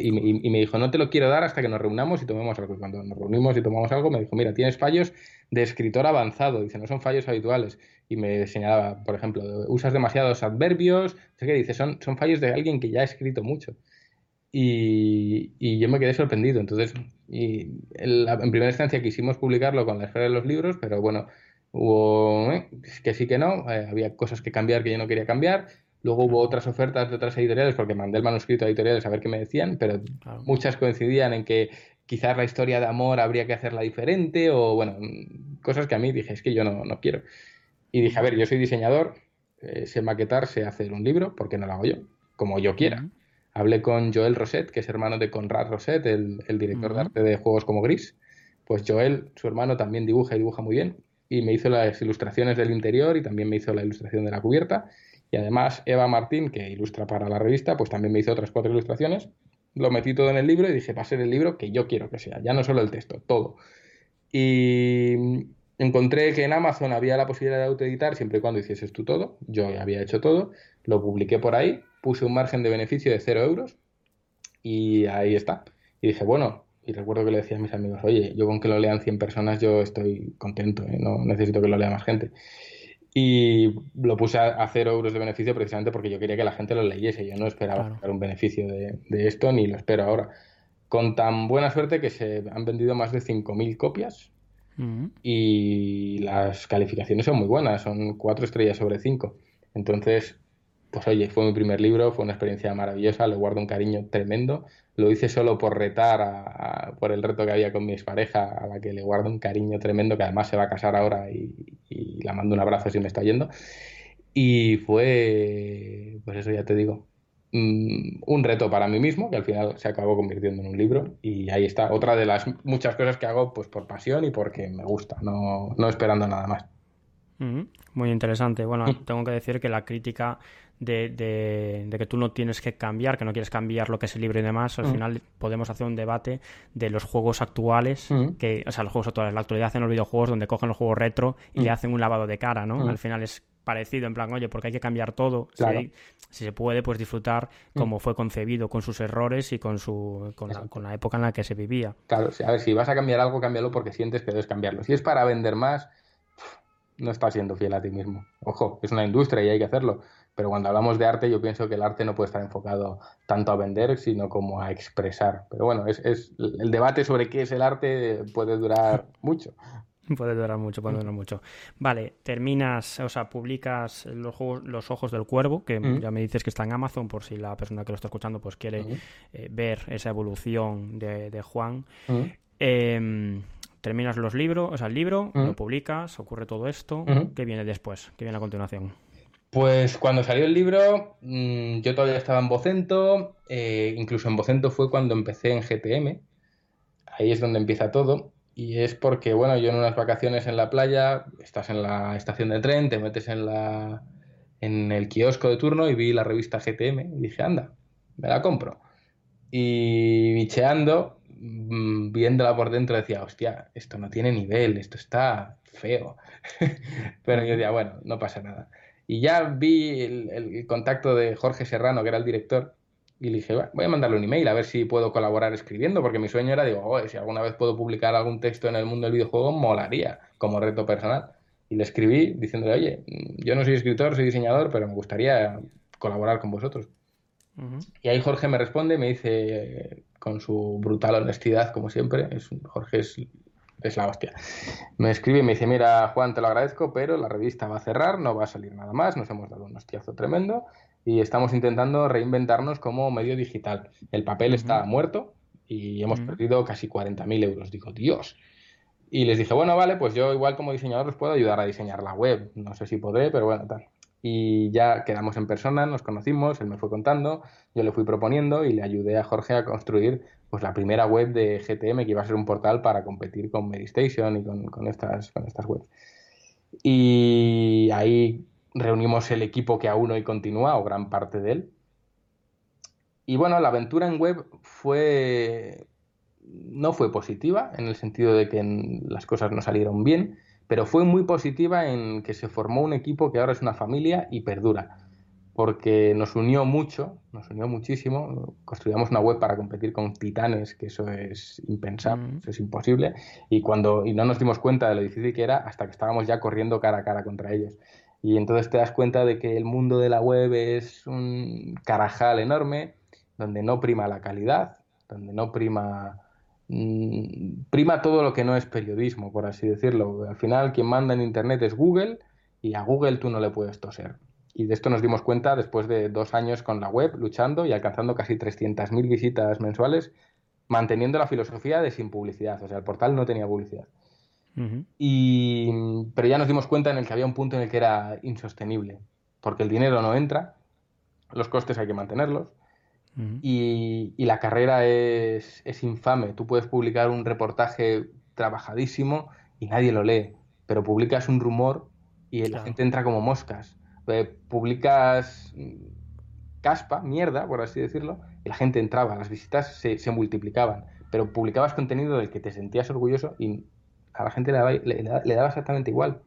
B: y, me, dijo, no te lo quiero dar hasta que nos reunamos y tomemos algo. Y cuando nos reunimos y tomamos algo, me dijo, mira, tienes fallos de escritor avanzado. Dice, no son fallos habituales. Y me señalaba, por ejemplo, usas demasiados adverbios. Sé que dice, son, son fallos de alguien que ya ha escrito mucho. Y, y, yo me quedé sorprendido. Entonces, y en primera instancia quisimos publicarlo con la esfera de los libros, pero bueno, Hubo eh, que sí que no, eh, había cosas que cambiar que yo no quería cambiar. Luego hubo otras ofertas de otras editoriales porque mandé el manuscrito a editoriales a ver qué me decían, pero muchas coincidían en que quizás la historia de amor habría que hacerla diferente o, bueno, cosas que a mí dije, es que yo no, no quiero. Y dije, a ver, yo soy diseñador, eh, sé maquetar, sé hacer un libro, ¿por qué no lo hago yo? Como yo quiera. Hablé con Joel Roset, que es hermano de Conrad Roset, el, el director de arte de juegos como Gris. Pues Joel, su hermano, también dibuja y dibuja muy bien y me hizo las ilustraciones del interior y también me hizo la ilustración de la cubierta. Y además Eva Martín, que ilustra para la revista, pues también me hizo otras cuatro ilustraciones. Lo metí todo en el libro y dije, va a ser el libro que yo quiero que sea, ya no solo el texto, todo. Y encontré que en Amazon había la posibilidad de autoeditar siempre y cuando hicieses tú todo. Yo había hecho todo, lo publiqué por ahí, puse un margen de beneficio de cero euros y ahí está. Y dije, bueno, y recuerdo que le decía a mis amigos, oye, yo con que lo lean 100 personas yo estoy contento, ¿eh? no necesito que lo lea más gente. Y lo puse a, 0 euros de beneficio precisamente porque yo quería que la gente lo leyese. Yo no esperaba sacar un beneficio de, esto ni lo espero ahora. Con tan buena suerte que se han vendido más de 5.000 copias mm. y las calificaciones son muy buenas, son 4 estrellas sobre 5. Entonces, pues oye, fue mi primer libro, fue una experiencia maravillosa, le guardo un cariño tremendo. Lo hice solo por retar, por el reto que había con mi expareja, a la que le guardo un cariño tremendo, que además se va a casar ahora y, la mando un abrazo si me está yendo. Y fue, pues eso ya te digo, mm, un reto para mí mismo, que al final se acabó convirtiendo en un libro. Y ahí está, otra de las muchas cosas que hago pues por pasión y porque me gusta, no, no esperando nada más.
A: Muy interesante. Bueno, mm. tengo que decir que la crítica de, que tú no tienes que cambiar, que no quieres cambiar lo que es el libro y demás, al mm. final podemos hacer un debate de los juegos actuales, mm. que, o sea, los juegos actuales, la actualidad hacen los videojuegos donde cogen los juegos retro y le hacen un lavado de cara, ¿no? Al final es parecido, en plan, oye, porque hay que cambiar todo, si, se puede, pues disfrutar como fue concebido, con sus errores y con, su, con la, con, la, época en la que se vivía.
B: Claro, a ver, si vas a cambiar algo, cámbialo porque sientes que debes cambiarlo. Si es para vender más, no estás siendo fiel a ti mismo. Ojo, es una industria y hay que hacerlo. Pero cuando hablamos de arte, yo pienso que el arte no puede estar enfocado tanto a vender, sino como a expresar. Pero bueno, es, es el debate sobre qué es el arte puede durar mucho.
A: Puede durar mucho, puede durar mucho. Vale, terminas, o sea, publicas los, los Ojos del Cuervo, que ya me dices que está en Amazon, por si la persona que lo está escuchando pues quiere eh, ver esa evolución de, Juan. Em, terminas los libros, o sea, el libro, lo publicas, ocurre todo esto. ¿Qué viene después? ¿Qué viene a continuación?
B: Pues cuando salió el libro, mm, yo todavía estaba en Vocento, eh, incluso en Vocento fue cuando empecé en GTM, ahí es donde empieza todo, y es porque, bueno, yo en unas vacaciones en la playa, estás en la estación de tren, te metes en, la, en el kiosco de turno y vi la revista GTM y dije, anda, me la compro. Y bicheando, mm, viéndola por dentro, decía, hostia, esto no tiene nivel, esto está feo. Pero yo decía, bueno, no pasa nada. Y ya vi el, contacto de Jorge Serrano, que era el director, y le dije, voy a mandarle un email a ver si puedo colaborar escribiendo, porque mi sueño era, digo, si alguna vez puedo publicar algún texto en el mundo del videojuego, molaría como reto personal. Y le escribí diciéndole, oye, yo no soy escritor, soy diseñador, pero me gustaría colaborar con vosotros. Y ahí Jorge me responde, me dice con su brutal honestidad, como siempre, es, Jorge es es la hostia. Me escribe y me dice, mira, Juan, te lo agradezco, pero la revista va a cerrar, no va a salir nada más, nos hemos dado un hostiazo tremendo y estamos intentando reinventarnos como medio digital. El papel está muerto y hemos perdido casi 40.000 euros. Digo, Dios. Y les dije, bueno, vale, pues yo igual como diseñador os puedo ayudar a diseñar la web. No sé si podré, pero bueno, tal. Y ya quedamos en persona, nos conocimos, él me fue contando, yo le fui proponiendo y le ayudé a Jorge a construir pues la primera web de GTM que iba a ser un portal para competir con Medistation y con, estas, con estas webs. Y ahí reunimos el equipo que aún hoy continúa, o gran parte de él. Y bueno, la aventura en web fue no fue positiva en el sentido de que las cosas no salieron bien, pero fue muy positiva en que se formó un equipo que ahora es una familia y perdura porque nos unió mucho, nos unió muchísimo. Construíamos una web para competir con titanes, que eso es impensable, eso es imposible. Y cuando y no nos dimos cuenta de lo difícil que era hasta que estábamos ya corriendo cara a cara contra ellos. Y entonces te das cuenta de que el mundo de la web es un carajal enorme, donde no prima la calidad, donde no prima mm, prima todo lo que no es periodismo, por así decirlo. Al final quien manda en internet es Google y a Google tú no le puedes toser. Y de esto nos dimos cuenta después de dos años con la web, luchando y alcanzando casi 300.000 visitas mensuales, manteniendo la filosofía de sin publicidad. O sea, el portal no tenía publicidad. y, pero ya nos dimos cuenta en el que había un punto en el que era insostenible, porque el dinero no entra, los costes hay que mantenerlos, y, la carrera es, es, infame. Tú puedes publicar un reportaje trabajadísimo y nadie lo lee, pero publicas un rumor y la gente entra como moscas. Eh, publicas caspa, mierda, por así decirlo, y la gente entraba, las visitas se, multiplicaban, pero publicabas contenido del que te sentías orgulloso y a la gente le daba, le, daba exactamente igual.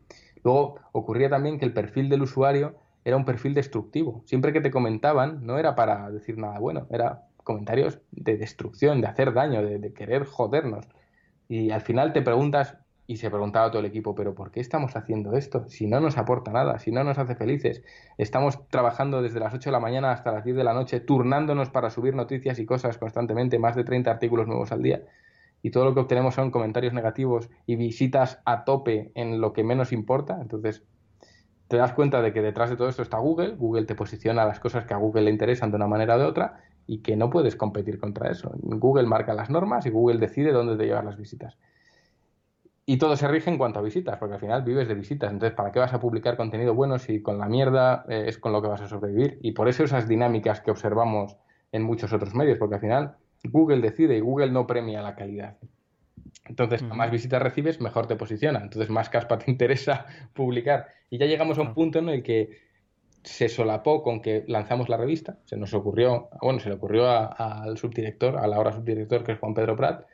B: Luego ocurría también que el perfil del usuario era un perfil destructivo. Siempre que te comentaban, no era para decir nada bueno, era comentarios de destrucción, de hacer daño, de querer jodernos. Y al final te preguntas, y se preguntaba todo el equipo, pero ¿por qué estamos haciendo esto? Si no nos aporta nada, si no nos hace felices. Estamos trabajando desde las 8 de la mañana hasta las 10 de la noche, turnándonos para subir noticias y cosas constantemente, más de 30 artículos nuevos al día. Y todo lo que obtenemos son comentarios negativos y visitas a tope en lo que menos importa. Entonces, te das cuenta de que detrás de todo esto está Google. Google te posiciona las cosas que a Google le interesan de una manera o de otra y que no puedes competir contra eso. Google marca las normas y Google decide dónde te llevar las visitas. Y todo se rige en cuanto a visitas, porque al final vives de visitas. Entonces, ¿para qué vas a publicar contenido bueno si con la mierda eh, es con lo que vas a sobrevivir? Y por eso esas dinámicas que observamos en muchos otros medios, porque al final Google decide y Google no premia la calidad. Entonces, más visitas recibes, mejor te posiciona. Entonces, más caspa te interesa publicar. Y ya llegamos a un punto en el que se solapó con que lanzamos la revista. Se nos ocurrió, bueno, se le ocurrió al subdirector, a la hora subdirector, que es Juan Pedro Prat,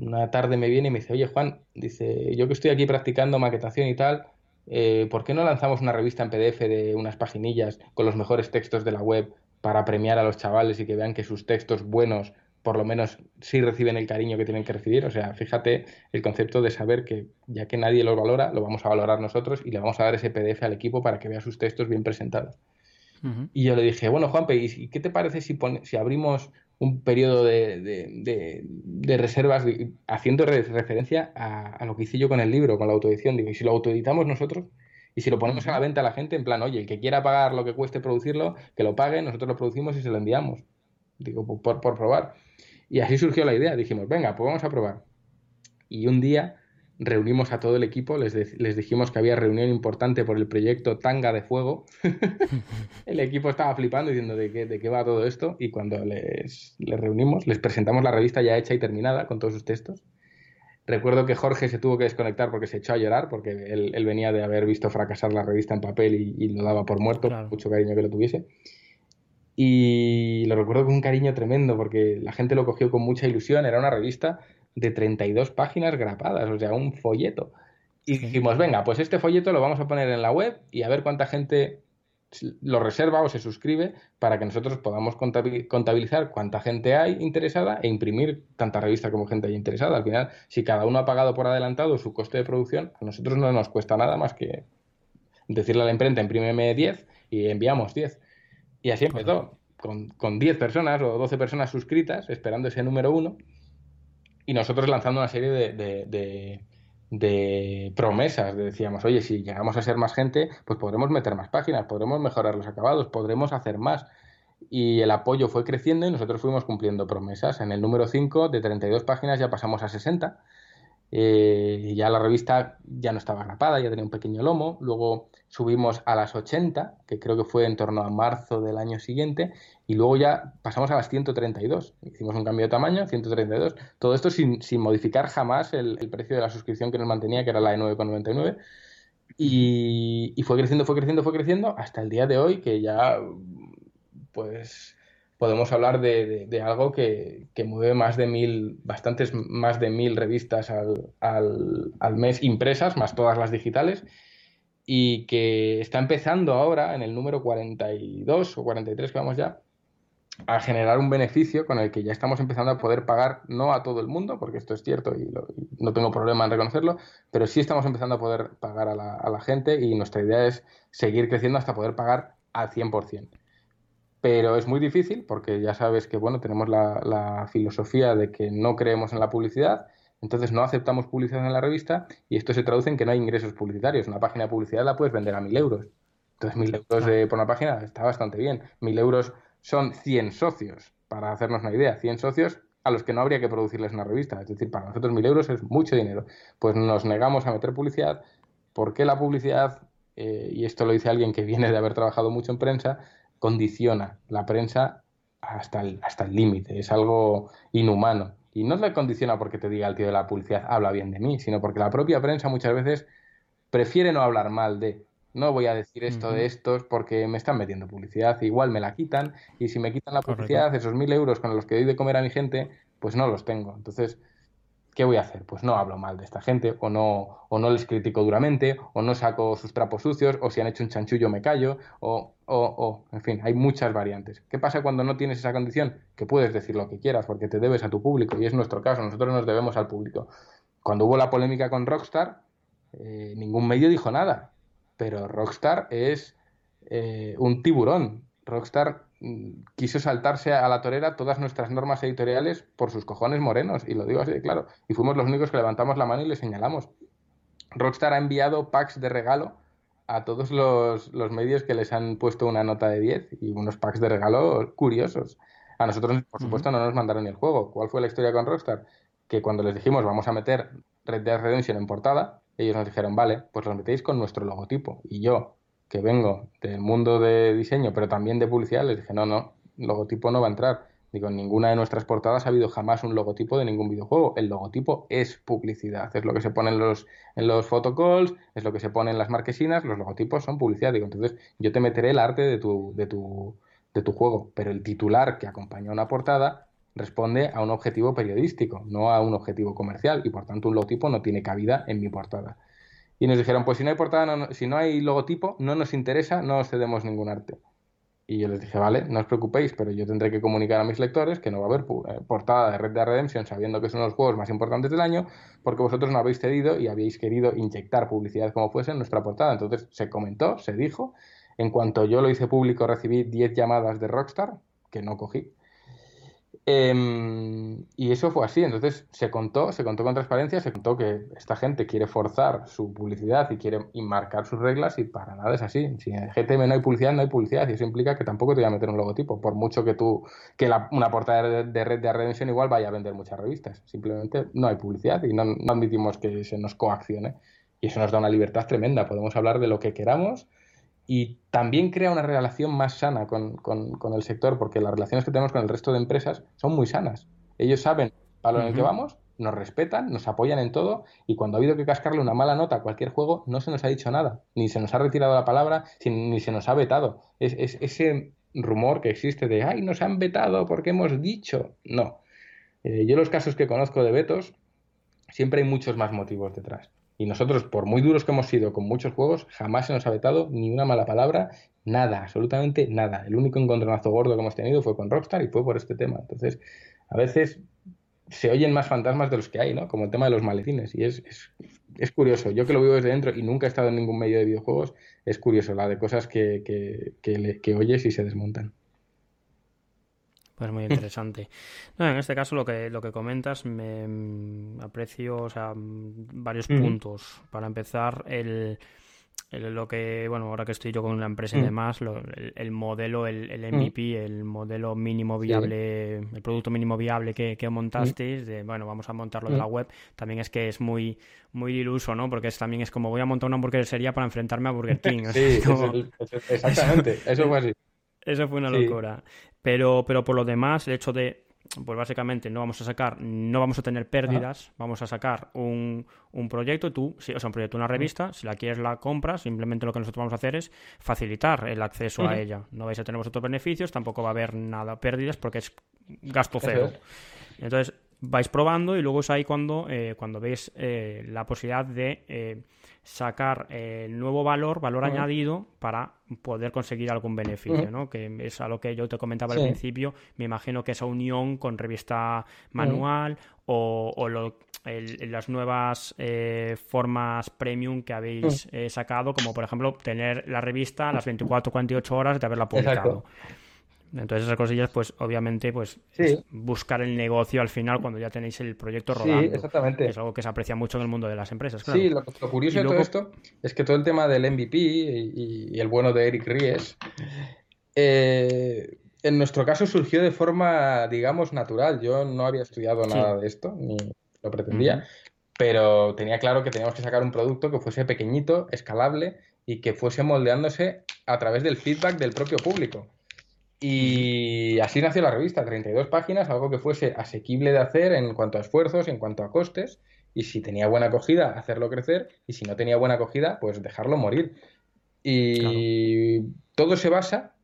B: una tarde me viene y me dice, oye Juan, dice, yo que estoy aquí practicando maquetación y tal, eh, ¿por qué no lanzamos una revista en PDF de unas paginillas con los mejores textos de la web para premiar a los chavales y que vean que sus textos buenos por lo menos sí reciben el cariño que tienen que recibir. O sea, fíjate el concepto de saber que ya que nadie los valora, lo vamos a valorar nosotros y le vamos a dar ese PDF al equipo para que vea sus textos bien presentados. Y yo le dije, bueno, Juanpe, ¿y qué te parece si, si abrimos un periodo de, reservas haciendo referencia a, lo que hice yo con el libro, con la autoedición? Digo, ¿y si lo autoeditamos nosotros? Y si lo ponemos a la venta a la gente, en plan, oye, el que quiera pagar lo que cueste producirlo, que lo pague, nosotros lo producimos y se lo enviamos. Digo, por, por probar. Y así surgió la idea. Dijimos, venga, pues vamos a probar. Y un día reunimos a todo el equipo, les, les, dijimos que había reunión importante por el proyecto Tanga de Fuego. el equipo estaba flipando diciendo de qué, de qué va todo esto y cuando les, les, reunimos les presentamos la revista ya hecha y terminada con todos sus textos. Recuerdo que Jorge se tuvo que desconectar porque se echó a llorar porque él, él venía de haber visto fracasar la revista en papel y, lo daba por muerto, mucho cariño que lo tuviese. Y lo recuerdo con un cariño tremendo porque la gente lo cogió con mucha ilusión, era una revista de 32 páginas grapadas, o sea, un folleto. Y dijimos, venga, pues este folleto lo vamos a poner en la web y a ver cuánta gente lo reserva o se suscribe para que nosotros podamos contabilizar cuánta gente hay interesada e imprimir tanta revista como gente hay interesada. Al final, si cada uno ha pagado por adelantado su coste de producción, a nosotros no nos cuesta nada más que decirle a la imprenta, imprímeme 10 y enviamos 10. Y así empezó, con, con 10 personas o 12 personas suscritas, esperando ese número uno y nosotros lanzando una serie de, de, promesas. Decíamos, oye, si llegamos a ser más gente, pues podremos meter más páginas, podremos mejorar los acabados, podremos hacer más. Y el apoyo fue creciendo y nosotros fuimos cumpliendo promesas. En el número 5, de 32 páginas, ya pasamos a 60. Eh, ya la revista ya no estaba grapada, ya tenía un pequeño lomo. Luego subimos a las 80, que creo que fue en torno a marzo del año siguiente, y luego ya pasamos a las 132. Hicimos un cambio de tamaño, 132. Todo esto sin, modificar jamás el, precio de la suscripción que nos mantenía, que era la de 9,99. Y, y fue creciendo, fue creciendo, fue creciendo hasta el día de hoy, que ya pues podemos hablar de, algo que, mueve más de mil, bastantes más de mil revistas al, al mes impresas, más todas las digitales y que está empezando ahora, en el número 42 o 43 que vamos ya, a generar un beneficio con el que ya estamos empezando a poder pagar, no a todo el mundo, porque esto es cierto y, no tengo problema en reconocerlo, pero sí estamos empezando a poder pagar a la, gente y nuestra idea es seguir creciendo hasta poder pagar al 100%. Pero es muy difícil porque ya sabes que bueno, tenemos la, la filosofía de que no creemos en la publicidad entonces no aceptamos publicidad en la revista y esto se traduce en que no hay ingresos publicitarios. Una página de publicidad la puedes vender a mil euros. Entonces mil euros de, por una página está bastante bien. Mil euros son 100 socios, para hacernos una idea. 100 socios a los que no habría que producirles una revista. Es decir, para nosotros mil euros es mucho dinero. Pues nos negamos a meter publicidad porque la publicidad, eh, y esto lo dice alguien que viene de haber trabajado mucho en prensa, condiciona la prensa hasta el hasta límite. Es algo inhumano. Y no le condiciona porque te diga el tío de la publicidad, habla bien de mí, sino porque la propia prensa muchas veces prefiere no hablar mal de. No voy a decir esto de estos porque me están metiendo publicidad, igual me la quitan, y si me quitan la publicidad, esos mil euros con los que doy de comer a mi gente, pues no los tengo. Entonces, ¿qué voy a hacer? Pues no hablo mal de esta gente, o no, o no les critico duramente, o no saco sus trapos sucios, o si han hecho un chanchullo me callo, o, o, o, en fin, hay muchas variantes. ¿Qué pasa cuando no tienes esa condición? Que puedes decir lo que quieras, porque te debes a tu público, y es nuestro caso, nosotros nos debemos al público. Cuando hubo la polémica con Rockstar, eh, ningún medio dijo nada, pero Rockstar es eh, un tiburón. Rockstar quiso saltarse a la torera todas nuestras normas editoriales por sus cojones morenos, y lo digo así de claro. Y fuimos los únicos que levantamos la mano y le señalamos. Rockstar ha enviado packs de regalo a todos los, medios que les han puesto una nota de 10 y unos packs de regalo curiosos. A nosotros, por supuesto, no nos mandaron ni el juego. ¿Cuál fue la historia con Rockstar? Que cuando les dijimos vamos a meter Red Dead Redemption en portada, ellos nos dijeron, vale, pues lo metéis con nuestro logotipo. Y yo, que vengo del mundo de diseño, pero también de publicidad, les dije, no, no, logotipo no va a entrar. Digo, en ninguna de nuestras portadas ha habido jamás un logotipo de ningún videojuego. El logotipo es publicidad, es lo que se pone en los, en los photocalls, es lo que se pone en las marquesinas, los logotipos son publicidad. Digo, entonces yo te meteré el arte de tu, de tu, de tu juego, pero el titular que acompaña una portada responde a un objetivo periodístico, no a un objetivo comercial, y por tanto un logotipo no tiene cabida en mi portada. Y nos dijeron, pues si no hay portada, si no hay logotipo, no nos interesa, no os cedemos ningún arte. Y yo les dije, vale, no os preocupéis, pero yo tendré que comunicar a mis lectores que no va a haber eh, portada de Red Dead Redemption sabiendo que son los juegos más importantes del año, porque vosotros no habéis cedido y habéis querido inyectar publicidad como fuese en nuestra portada. Entonces se comentó, se dijo. En cuanto yo lo hice público, recibí 10 llamadas de Rockstar, que no cogí, Em, y eso fue así, entonces se contó, se contó con transparencia, se contó que esta gente quiere forzar su publicidad y quiere marcar sus reglas y para nada es así. Si en GTM no hay publicidad, no hay publicidad y eso implica que tampoco te voy a meter un logotipo, por mucho que tú, que una portada de, red de Redemption igual vaya a vender muchas revistas. Simplemente no hay publicidad y no, no admitimos que se nos coaccione. Y eso nos da una libertad tremenda, podemos hablar de lo que queramos y también crea una relación más sana con, el sector, porque las relaciones que tenemos con el resto de empresas son muy sanas. Ellos saben para lo en el que vamos, nos respetan, nos apoyan en todo y cuando ha habido que cascarle una mala nota a cualquier juego, no se nos ha dicho nada, ni se nos ha retirado la palabra, ni se nos ha vetado. Es, ese rumor que existe de, ay, nos han vetado porque hemos dicho. No. Eh, yo los casos que conozco de vetos, siempre hay muchos más motivos detrás. Y nosotros, por muy duros que hemos sido con muchos juegos, jamás se nos ha vetado ni una mala palabra, nada, absolutamente nada. El único encontronazo gordo que hemos tenido fue con Rockstar y fue por este tema. Entonces, a veces se oyen más fantasmas de los que hay, ¿no? Como el tema de los maletines. Y es, es, curioso. Yo que lo vivo desde dentro y nunca he estado en ningún medio de videojuegos, es curioso la de cosas que, que, que, que oyes y se desmontan.
A: Pues muy interesante. en este caso lo que, lo que comentas me mm, aprecio, o sea, mm, varios puntos. Para empezar, el, lo que, bueno, ahora que estoy yo con una empresa y demás, el, modelo, el, el MVP, el modelo mínimo viable, el producto mínimo viable que, que montasteis, de, bueno, vamos a montarlo de la web, también es que es muy muy iluso, ¿no? Porque es, también es como voy a montar una hamburguesería para enfrentarme a Burger King.
B: sí, exactamente, eso fue así.
A: Eso fue una locura. Pero, pero por lo demás, el hecho de, pues básicamente no vamos a sacar, no vamos a tener pérdidas, vamos a sacar un, un proyecto, tú, o sea, un proyecto, una revista, si la quieres la compras, simplemente lo que nosotros vamos a hacer es facilitar el acceso a ella. No vais a tener vosotros beneficios, tampoco va a haber nada pérdidas porque es gasto cero. Entonces, vais probando y luego es ahí cuando, eh, cuando veis eh, la posibilidad de eh, sacar nuevo valor, valor añadido para poder conseguir algún beneficio, ¿no? Que es a lo que yo te comentaba al principio. Me imagino que esa unión con revista manual o, o las nuevas formas premium que habéis sacado, como por ejemplo tener la revista a las 24 48 horas de haberla publicado. Entonces esas cosillas, pues obviamente, pues buscar el negocio al final cuando ya tenéis el proyecto rodando. Sí,
B: exactamente.
A: Es algo que se aprecia mucho en el mundo de las empresas.
B: Sí, lo, curioso de todo esto es que todo el tema del MVP y, el bueno de Eric Ries, eh, en nuestro caso surgió de forma, digamos, natural. Yo no había estudiado nada de esto, ni lo pretendía, pero tenía claro que teníamos que sacar un producto que fuese pequeñito, escalable y que fuese moldeándose a través del feedback del propio público. Y así nació la revista, 32 páginas, algo que fuese asequible de hacer en cuanto a esfuerzos, en cuanto a costes, y si tenía buena acogida, hacerlo crecer, y si no tenía buena acogida, pues dejarlo morir. Y todo se basa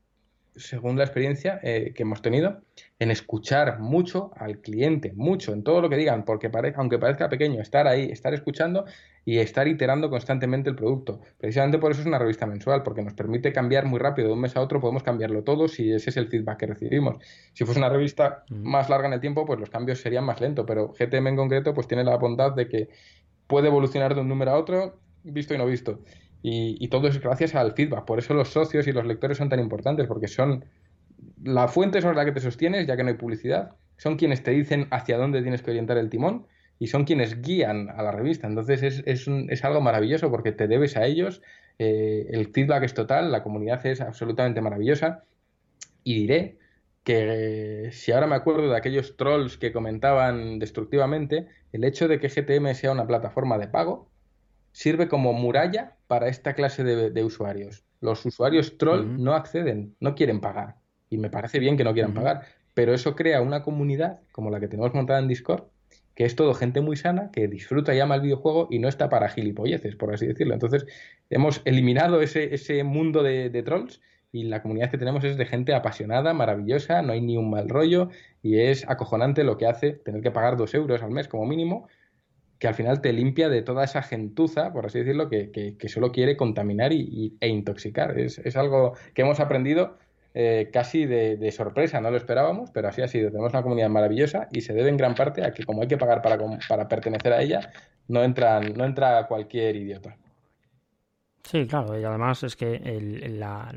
B: según la experiencia eh, que hemos tenido, en escuchar mucho al cliente, mucho en todo lo que digan, porque aunque parezca pequeño, estar ahí, estar escuchando y estar iterando constantemente el producto. Precisamente por eso es una revista mensual, porque nos permite cambiar muy rápido de un mes a otro, podemos cambiarlo todo si ese es el feedback que recibimos. Si fuese una revista mm. más larga en el tiempo, pues los cambios serían más lentos, pero GTM en concreto pues tiene la bondad de que puede evolucionar de un número a otro, visto y no visto. Y, todo es gracias al feedback. Por eso los socios y los lectores son tan importantes, porque son la fuente sobre la que te sostienes, ya que no hay publicidad. Son quienes te dicen hacia dónde tienes que orientar el timón y son quienes guían a la revista. Entonces es, es, es algo maravilloso porque te debes a ellos. Eh, el feedback es total, la comunidad es absolutamente maravillosa. Y diré que si ahora me acuerdo de aquellos trolls que comentaban destructivamente, el hecho de que GTM sea una plataforma de pago sirve como muralla para esta clase de, usuarios. Los usuarios troll no acceden, no quieren pagar. Y me parece bien que no quieran pagar, pero eso crea una comunidad como la que tenemos montada en Discord, que es todo gente muy sana, que disfruta y ama el videojuego y no está para gilipolleces, por así decirlo. Entonces, hemos eliminado ese, ese mundo de, trolls y la comunidad que tenemos es de gente apasionada, maravillosa, no hay ni un mal rollo y es acojonante lo que hace tener que pagar dos euros al mes como mínimo que al final te limpia de toda esa gentuza, por así decirlo, que, solo quiere contaminar y, e intoxicar. Es, algo que hemos aprendido eh, casi de, sorpresa, no lo esperábamos, pero así ha sido. Tenemos una comunidad maravillosa y se debe en gran parte a que como hay que pagar para, para pertenecer a ella, no, entran, no entra cualquier idiota.
A: Sí, claro, y además es que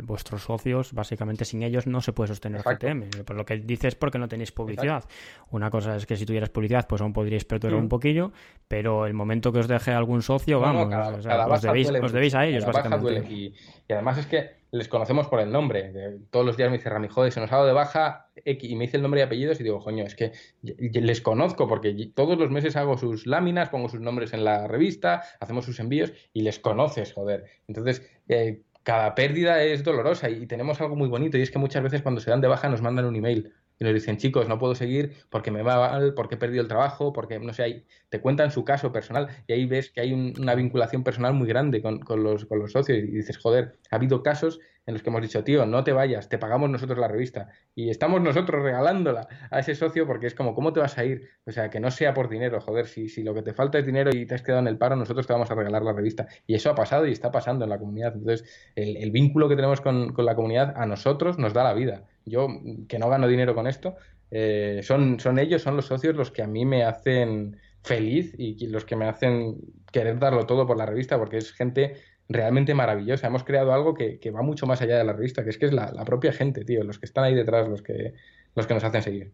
A: vuestros socios, básicamente sin ellos no se puede sostener GTM. Por lo que dices porque no tenéis publicidad. Una cosa es que si tuvieras publicidad, pues aún podríais perder un mm. poquillo, pero el momento que os deje algún socio, vamos, os, debéis, a ellos, básicamente.
B: Y, y, además es que les conocemos por el nombre. Todos los días me dice Rami, joder, se nos ha dado de baja X, y me dice el nombre y apellidos y digo, coño, es que les conozco porque todos los meses hago sus láminas, pongo sus nombres en la revista, hacemos sus envíos y les conoces, joder. Entonces, eh, cada pérdida es dolorosa y tenemos algo muy bonito y es que muchas veces cuando se dan de baja nos mandan un email y nos dicen, chicos, no puedo seguir porque me va mal, porque he perdido el trabajo, porque no sé, hay, te cuentan su caso personal y ahí ves que hay una vinculación personal muy grande con, los, con los socios y dices, joder, ha habido casos en los que hemos dicho, tío, no te vayas, te pagamos nosotros la revista y estamos nosotros regalándola a ese socio porque es como, ¿cómo te vas a ir? O sea, que no sea por dinero, joder, si, si lo que te falta es dinero y te has quedado en el paro, nosotros te vamos a regalar la revista. Y eso ha pasado y está pasando en la comunidad. Entonces, el, vínculo que tenemos con, con la comunidad a nosotros nos da la vida yo que no gano dinero con esto, eh, son, son ellos, son los socios los que a mí me hacen feliz y los que me hacen querer darlo todo por la revista, porque es gente realmente maravillosa. Hemos creado algo que, va mucho más allá de la revista, que es que es la, la, propia gente, tío, los que están ahí detrás, los que, los que nos hacen seguir.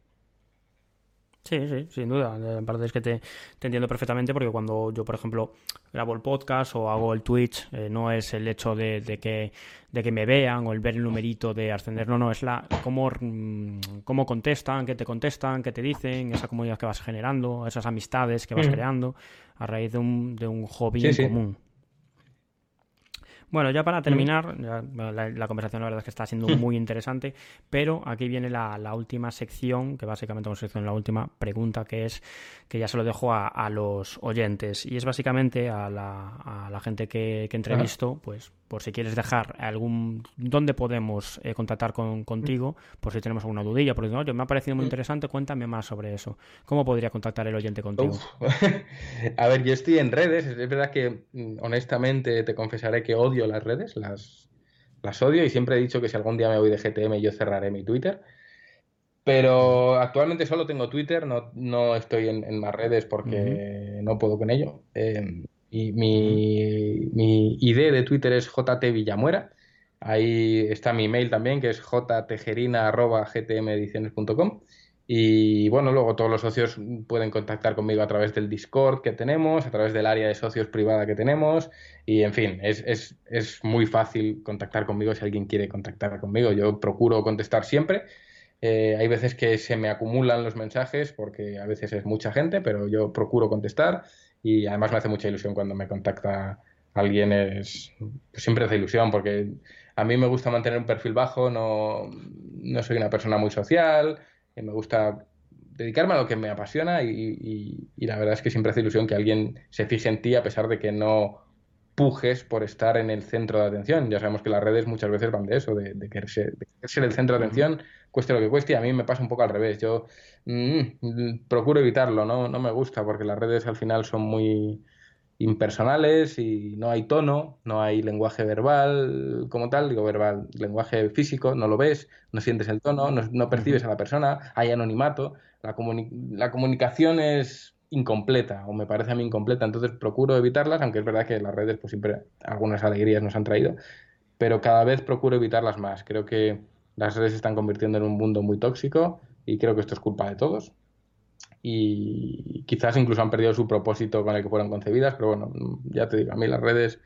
A: Sí, sí, sin duda. Aparte es que te, entiendo perfectamente porque cuando yo, por ejemplo, grabo el podcast o hago el Twitch, eh, no es el hecho de, que, de que me vean o el ver el numerito de ascender, no, no, es la cómo, mm, cómo contestan, qué te contestan, qué te dicen, esa comunidad que vas generando, esas amistades que vas creando a raíz de un, de un hobby en común. Bueno, ya para terminar, la, conversación la verdad es que está siendo muy interesante, pero aquí viene la, última sección, que básicamente una sección, la última pregunta, que es que ya se lo dejo a, los oyentes, y es básicamente a la, gente que, que entrevisto, pues por si quieres dejar algún dónde podemos eh, contactar con, contigo, por si tenemos alguna dudilla, porque no, me ha parecido muy interesante, cuéntame más sobre eso. ¿Cómo podría contactar el oyente contigo?
B: a ver, yo estoy en redes, es verdad que mm, honestamente te confesaré que odio las redes, las, las odio y siempre he dicho que si algún día me voy de GTM yo cerraré mi Twitter. Pero actualmente solo tengo Twitter, no, no estoy en, más redes porque no puedo con ello. Eh, y mi, mi ID de Twitter es JT Villamuera. Ahí está mi email también, que es jtejerina.gtmediciones.com. Y bueno, luego todos los socios pueden contactar conmigo a través del Discord que tenemos, a través del área de socios privada que tenemos. Y en fin, es, es, es muy fácil contactar conmigo si alguien quiere contactar conmigo. Yo procuro contestar siempre. Eh, hay veces que se me acumulan los mensajes porque a veces es mucha gente, pero yo procuro contestar y además me hace mucha ilusión cuando me contacta alguien, es, siempre hace ilusión porque a mí me gusta mantener un perfil bajo, no, no soy una persona muy social, me gusta dedicarme a lo que me apasiona y, y, la verdad es que siempre hace ilusión que alguien se fije en ti a pesar de que no pujes por estar en el centro de atención. Ya sabemos que las redes muchas veces van de eso, de, querer, ser, el centro de atención, cueste lo que cueste, y a mí me pasa un poco al revés. Yo mm, procuro evitarlo, ¿no? no me gusta, porque las redes al final son muy impersonales y no hay tono, no hay lenguaje verbal como tal, digo verbal, lenguaje físico, no lo ves, no sientes el tono, no, percibes a la persona, hay anonimato, la, la comunicación es incompleta, o me parece a mí incompleta, entonces procuro evitarlas, aunque es verdad que las redes pues siempre algunas alegrías nos han traído, pero cada vez procuro evitarlas más. Creo que las redes se están convirtiendo en un mundo muy tóxico y creo que esto es culpa de todos. Y quizás incluso han perdido su propósito con el que fueron concebidas, pero bueno, ya te digo, a mí las redes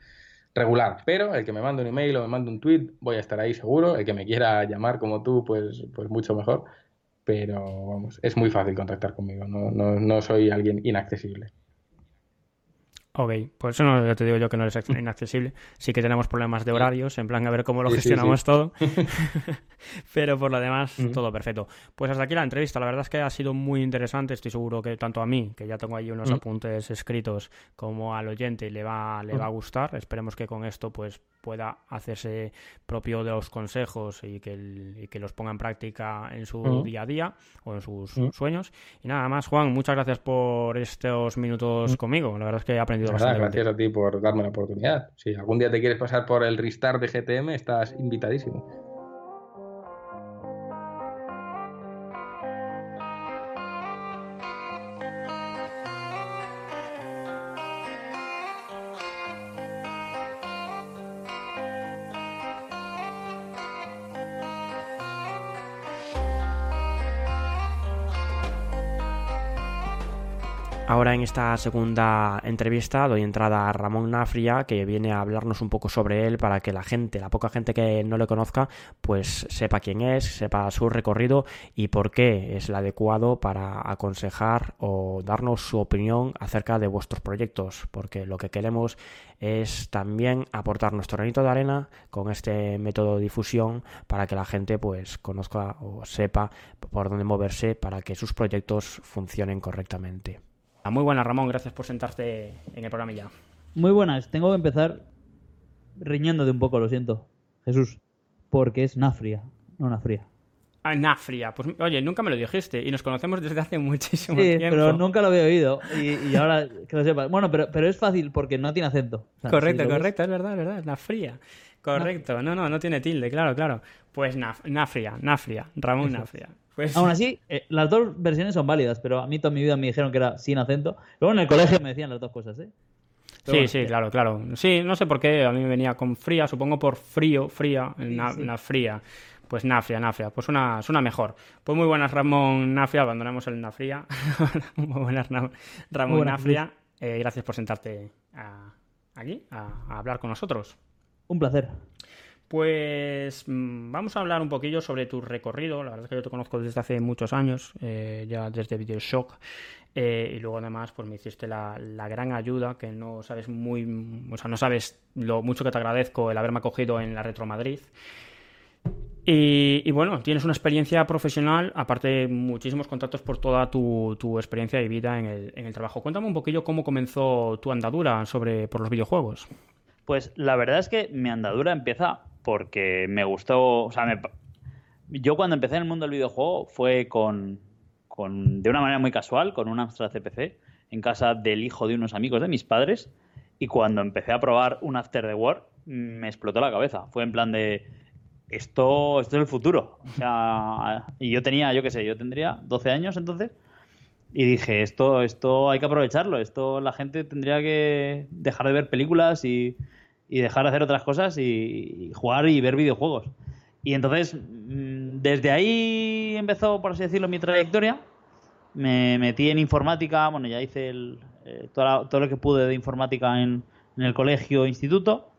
B: regular, pero el que me mande un email o me mande un tweet, voy a estar ahí seguro, el que me quiera llamar como tú, pues, pues mucho mejor pero vamos, es muy fácil contactar conmigo, no, no, no soy alguien inaccesible.
A: Ok, pues eso no, te digo yo que no eres inaccesible. Sí que tenemos problemas de horarios, en plan a ver cómo lo gestionamos todo. Pero por lo demás, todo perfecto. Pues hasta aquí la entrevista. La verdad es que ha sido muy interesante. Estoy seguro que tanto a mí, que ya tengo ahí unos apuntes escritos, como al oyente le va, le va a gustar. Esperemos que con esto pues pueda hacerse propio de los consejos y que, que los ponga en práctica en su día a día o en sus sueños. Y nada más, Juan, muchas gracias por estos minutos conmigo. La verdad es que he aprendido
B: Gracias a ti por darme la oportunidad. Si algún día te quieres pasar por el restart de GTM, estás invitadísimo.
A: Ahora en esta segunda entrevista doy entrada a Ramón Nafria que viene a hablarnos un poco sobre él para que la gente, la poca gente que no le conozca, pues sepa quién es, sepa su recorrido y por qué es el adecuado para aconsejar o darnos su opinión acerca de vuestros proyectos, porque lo que queremos es también aportar nuestro granito de arena con este método de difusión para que la gente pues conozca o sepa por dónde moverse para que sus proyectos funcionen correctamente. Muy buenas, Ramón. Gracias por sentarte en el programa ya.
C: Muy buenas. Tengo que empezar riñéndote un poco, lo siento, Jesús. Porque es Nafria, no Nafria.
A: Ah, Nafria. Pues oye, nunca me lo dijiste y nos conocemos desde hace muchísimo
C: sí,
A: tiempo.
C: pero nunca lo había oído y, ahora que lo sepas. Bueno, pero, pero es fácil porque no tiene acento.
A: correcto, correcto, es verdad, es verdad. Nafria. Correcto, no, no, no tiene tilde, claro, claro. Pues Nafria, Nafria, Ramón Nafria. Pues...
C: Aún así, eh, las dos versiones son válidas, pero a mí toda mi vida me dijeron que era sin acento. Luego en el colegio me decían las dos cosas, ¿eh?
A: sí, sí, claro, claro. Sí, no sé por qué, a mí me venía con fría, supongo por frío, fría, una fría. Pues Nafria, Nafria, pues una, suena mejor. Pues muy buenas, Ramón Nafria, abandonamos el Nafria. muy buenas, Ramón Nafria. Eh, gracias por sentarte aquí a hablar con nosotros.
C: Un placer.
A: Pues mm, vamos a hablar un poquillo sobre tu recorrido. La verdad es que yo te conozco desde hace muchos años, eh, ya desde Videoshock. Eh, y luego además pues me hiciste la, gran ayuda, que no sabes muy, o sea, no sabes lo mucho que te agradezco el haberme acogido en la Retro Madrid. Y, bueno, tienes una experiencia profesional, aparte muchísimos contactos por toda tu, experiencia y vida en el, en el, trabajo. Cuéntame un poquillo cómo comenzó tu andadura sobre, por los videojuegos.
C: Pues la verdad es que mi andadura empieza porque me gustó, o sea, yo cuando empecé en el mundo del videojuego fue con, de una manera muy casual, con un Amstrad CPC en casa del hijo de unos amigos de mis padres y cuando empecé a probar un After the War me explotó la cabeza. Fue en plan de esto, esto es el futuro. O sea, y yo tenía, yo qué sé, yo tendría 12 años entonces y dije, esto, esto hay que aprovecharlo, esto la gente tendría que dejar de ver películas y y dejar de hacer otras cosas y, jugar y ver videojuegos. Y entonces, mm, desde ahí empezó, por así decirlo, mi trayectoria. Me metí en informática, bueno, ya hice el, eh, todo, lo que pude de informática en, el colegio instituto.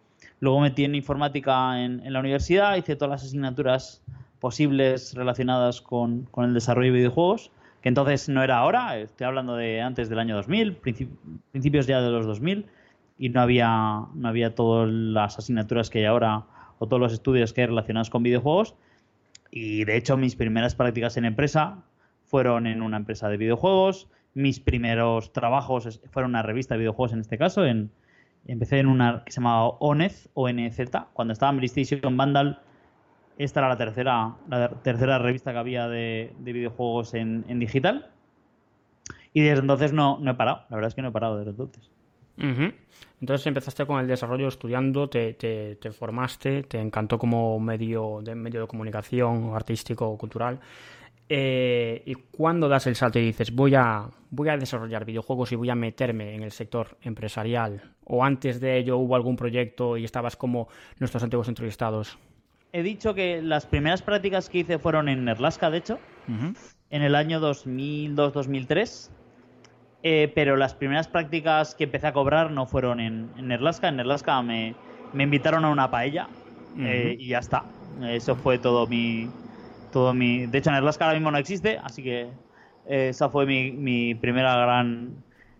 C: Luego metí en informática en, la universidad, hice todas las asignaturas posibles relacionadas con, con, el desarrollo de videojuegos, que entonces no era ahora, estoy hablando de antes del año 2000, principios ya de los 2000 y no había, no había todas las asignaturas que hay ahora o todos los estudios que hay relacionados con videojuegos. Y de hecho mis primeras prácticas en empresa fueron en una empresa de videojuegos. Mis primeros trabajos fueron una revista de videojuegos en este caso. Empecé en una que se llamaba ONEZ, ONZ, cuando estaba en PlayStation Vandal. Esta era la tercera, la tercera revista que había de, videojuegos en, en, digital. Y desde entonces no, no he parado. La verdad es que no he parado desde entonces.
A: Entonces empezaste con el desarrollo estudiando, te, formaste, te encantó como medio de, medio de comunicación artístico o cultural. Eh, y cuando das el salto y dices voy a, voy a desarrollar videojuegos y voy a meterme en el sector empresarial, o antes de ello hubo algún proyecto y estabas como nuestros antiguos entrevistados.
C: He dicho que las primeras prácticas que hice fueron en Nerlasca, de hecho, en el año 2002-2003 eh, pero las primeras prácticas que empecé a cobrar no fueron en, en Nerlaska. En Nerlaska me, me invitaron a una paella eh, y ya está. Eso fue todo mi, todo mi... De hecho, Nerlaska ahora mismo no existe, así que eh, esa fue mi, mi, primera gran,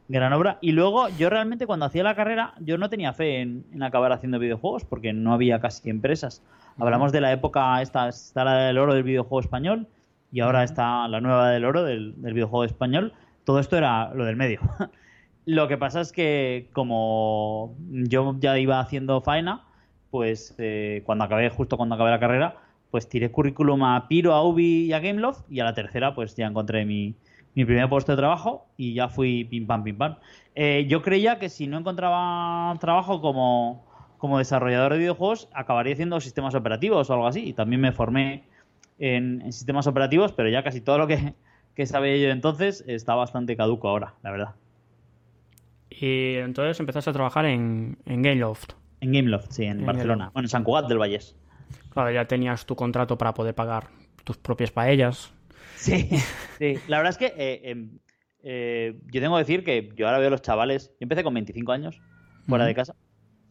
C: gran obra. Y luego, yo realmente cuando hacía la carrera, yo no tenía fe en, en acabar haciendo videojuegos porque no había casi empresas. Hablamos de la época, esta está la del oro del videojuego español y ahora está la nueva del oro del, del videojuego español todo esto era lo del medio. lo que pasa es que como yo ya iba haciendo faena, pues eh, cuando acabé, justo cuando acabé la carrera, pues tiré currículum a Piro, a Ubi y a Gameloft y a la tercera pues ya encontré mi, primer puesto de trabajo y ya fui pim pam pim pam. Eh, yo creía que si no encontraba trabajo como, como desarrollador de videojuegos acabaría haciendo sistemas operativos o algo así y también me formé en sistemas operativos, pero ya casi todo lo que que sabía yo entonces está bastante caduco ahora, la verdad.
A: Y entonces empezaste a trabajar en, en Gameloft.
C: En Gameloft, sí, en, Barcelona. Bueno, en San Cugat del Vallés.
A: Claro, ya tenías tu contrato para poder pagar tus propias paellas.
C: Sí, sí. La verdad es que eh, em, eh, yo tengo que decir que yo ahora veo a los chavales, yo empecé con 25 años fuera de casa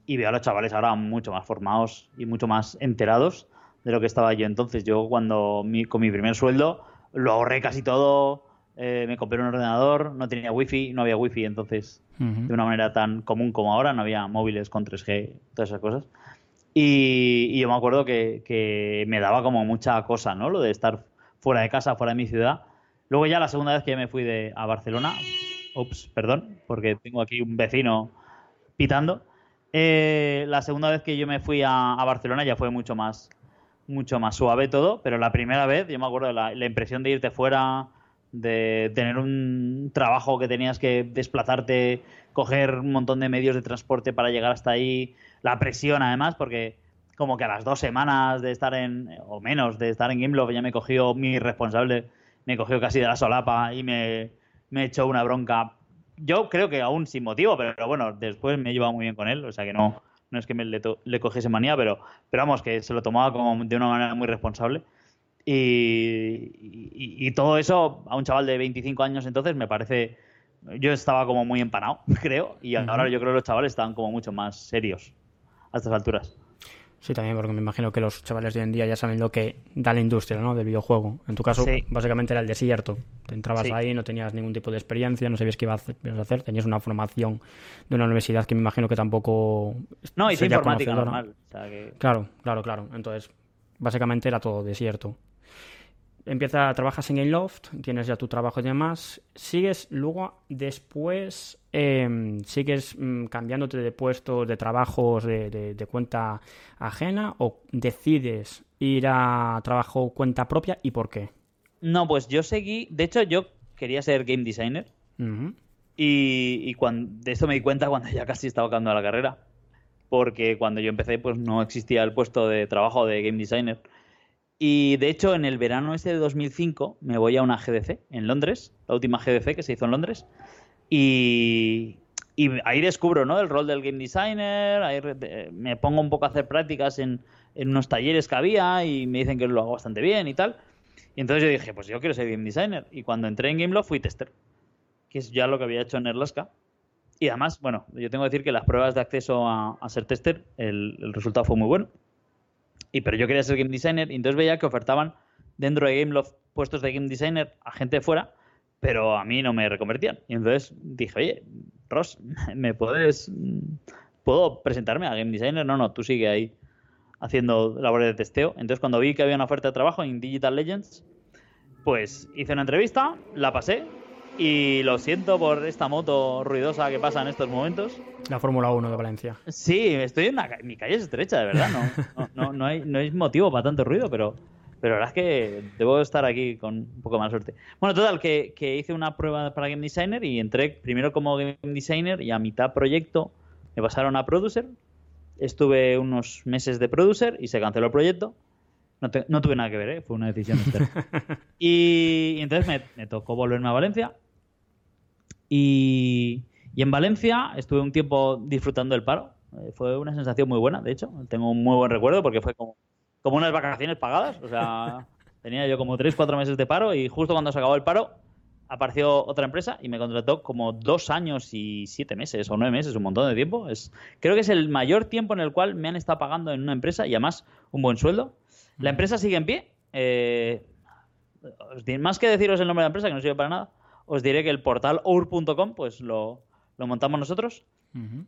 C: y veo a los chavales ahora mucho más formados y mucho más enterados de lo que estaba yo entonces. Yo cuando con mi primer sueldo lo ahorré casi todo, eh, me compré un ordenador, no tenía wifi, no había wifi entonces de una manera tan común como ahora, no había móviles con 3G, todas esas cosas. Y, yo me acuerdo que, que, me daba como mucha cosa, ¿no? Lo de estar fuera de casa, fuera de mi ciudad. Luego ya la segunda vez que me fui de, a Barcelona, ups, perdón, porque tengo aquí un vecino pitando. Eh, la segunda vez que yo me fui a, Barcelona ya fue mucho más, mucho más suave todo, pero la primera vez, yo me acuerdo la, la, impresión de irte fuera, de tener un trabajo que tenías que desplazarte, coger un montón de medios de transporte para llegar hasta ahí, la presión además, porque como que a las dos semanas de estar en, o menos, de estar en Gameloft ya me cogió mi responsable, me cogió casi de la solapa y me, me echó una bronca. Yo creo que aún sin motivo, pero, bueno, después me he llevado muy bien con él, o sea que no, no es que me le, le cogiese manía, pero, pero vamos, que se lo tomaba como de una manera muy responsable. Y, y, todo eso a un chaval de 25 años entonces me parece... Yo estaba como muy empanado, creo, y ahora yo creo que los chavales están como mucho más serios a estas alturas.
A: Sí, también, porque me imagino que los chavales de hoy en día ya saben lo que da la industria ¿no? del videojuego. En tu caso, básicamente era el desierto. Te entrabas ahí, no tenías ningún tipo de experiencia, no sabías qué ibas a hacer, tenías una formación de una universidad que me imagino que tampoco.
C: No, hice informática normal.
A: Claro, claro, claro. Entonces, básicamente era todo desierto empieza, trabajas en el loft, tienes ya tu trabajo y demás, sigues luego después, em, sigues mm, cambiándote de puestos, de trabajos, de, cuenta ajena o decides ir a trabajo cuenta propia y por qué?
C: No, pues yo seguí, de hecho yo quería ser game designer. Y, y cuando, de esto me di cuenta cuando ya casi estaba acabando la carrera, porque cuando yo empecé pues no existía el puesto de trabajo de game designer y de hecho, en el verano ese de 2005 me voy a una GDC en Londres, la última GDC que se hizo en Londres. Y, ahí descubro ¿no? el rol del game designer, ahí me pongo un poco a hacer prácticas en, unos talleres que había y me dicen que lo hago bastante bien y tal. Y entonces yo dije, pues yo quiero ser game designer. Y cuando entré en Gameloft fui tester, que es ya lo que había hecho en Erlaska. Y además, bueno, yo tengo que decir que las pruebas de acceso a, ser tester, el resultado fue muy bueno. Y pero yo quería ser game designer y entonces veía que ofertaban dentro de Gameloft puestos de game designer a gente fuera, pero a mí no me reconvertían. Y entonces dije, oye, Ross, ¿me puedes... ¿Puedo presentarme a game designer? No, no, tú sigue ahí haciendo labores de testeo. Entonces cuando vi que había una oferta de trabajo en Digital Legends, pues hice una entrevista, la pasé y lo siento por esta moto ruidosa que pasa en estos momentos.
A: La Fórmula 1 de Valencia.
C: Sí, estoy en una, mi calle es estrecha, de verdad. No, no, no, hay, no hay motivo para tanto ruido, pero, pero la verdad es que debo estar aquí con un poco más suerte. Bueno, total, que, que hice una prueba para Game Designer y entré primero como Game Designer y a mitad proyecto me pasaron a Producer. Estuve unos meses de Producer y se canceló el proyecto. No, no tuve nada que ver, ¿eh? fue una decisión y, y, entonces me, me tocó volverme a Valencia y, en Valencia estuve un tiempo disfrutando del paro. Eh, fue una sensación muy buena, de hecho. Tengo un muy buen recuerdo porque fue como, como unas vacaciones pagadas. O sea, tenía yo como 3, 4 meses de paro y justo cuando se acabó el paro apareció otra empresa y me contrató como dos años y siete meses o nueve meses, un montón de tiempo. Es, creo que es el mayor tiempo en el cual me han estado pagando en una empresa y además un buen sueldo. La empresa sigue en pie. Eh, más que deciros el nombre de la empresa, que no sirve para nada, os diré que el portal our.com pues lo, montamos nosotros.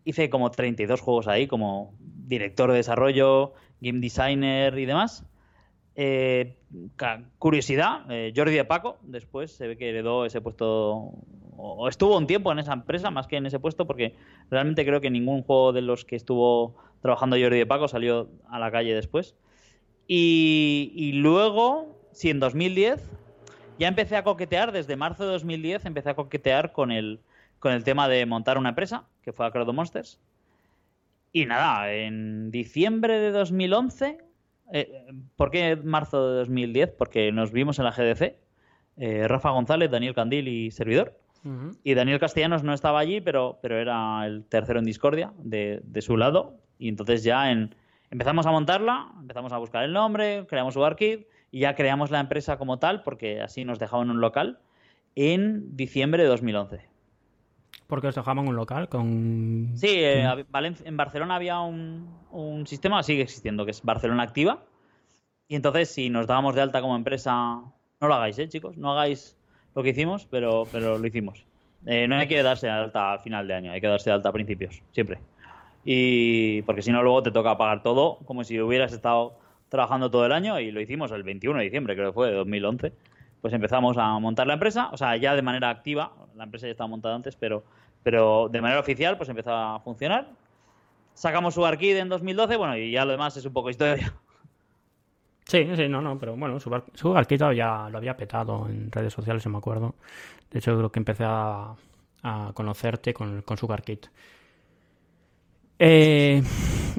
C: Hice como 32 juegos ahí como director de desarrollo, game designer y demás. Eh, curiosidad, eh, Jordi de Paco después se ve que heredó ese puesto o estuvo un tiempo en esa empresa más que en ese puesto porque realmente creo que ningún juego de los que estuvo trabajando Jordi de Paco salió a la calle después. Y, y luego, si en 2010 ya empecé a coquetear, desde marzo de 2010 empecé a coquetear con el, con el tema de montar una empresa, que fue Acrodo Monsters. Y nada, en diciembre de 2011, eh, ¿por qué marzo de 2010? Porque nos vimos en la GDC, eh, Rafa González, Daniel Candil y servidor. Y Daniel Castellanos no estaba allí, pero, pero era el tercero en discordia de, de su lado. Y entonces ya en, empezamos a montarla, empezamos a buscar el nombre, creamos su archive y ya creamos la empresa como tal, porque así nos dejaban un local. en diciembre de 2011.
A: Porque os dejaban un local con...
C: Sí, eh, en Barcelona había un, un, sistema, sigue existiendo, que es Barcelona Activa. Y entonces, si nos dábamos de alta como empresa, no lo hagáis, ¿eh, chicos? No hagáis lo que hicimos, pero, pero lo hicimos. Eh, no hay que darse de alta al final de año, hay que darse de alta a principios, siempre. Y porque si no, luego te toca pagar todo como si hubieras estado trabajando todo el año y lo hicimos el 21 de diciembre, creo que fue, de 2011 pues empezamos a montar la empresa, o sea, ya de manera activa, la empresa ya estaba montada antes, pero, pero de manera oficial pues empezó a funcionar. Sacamos su Arcade en 2012, bueno, y ya lo demás es un poco historia.
A: Sí, sí, no, no, pero bueno, su, su Arcade ya lo había petado en redes sociales, no me acuerdo. De hecho, creo que empecé a, conocerte con, con su Arcade. Eh,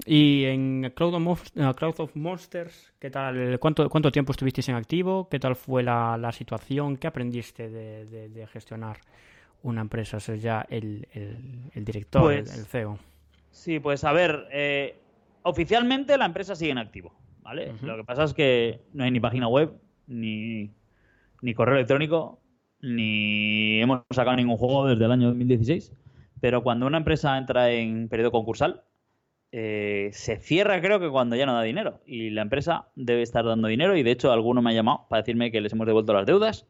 A: y en Crowd of, Monsters, ¿qué tal? ¿Cuánto, ¿Cuánto tiempo estuvisteis en activo? ¿Qué tal fue la, situación? ¿Qué aprendiste de, gestionar una empresa? Ser ya el, director, el, pues CEO.
C: Sí, pues a ver, eh, oficialmente la empresa sigue en activo, ¿vale? Lo que pasa es que no hay ni página web, ni, ni correo electrónico, ni hemos sacado ningún juego desde el año 2016. Pero cuando una empresa entra en periodo concursal, eh, se cierra creo que cuando ya no da dinero. Y la empresa debe estar dando dinero y de hecho alguno me ha llamado para decirme que les hemos devuelto las deudas,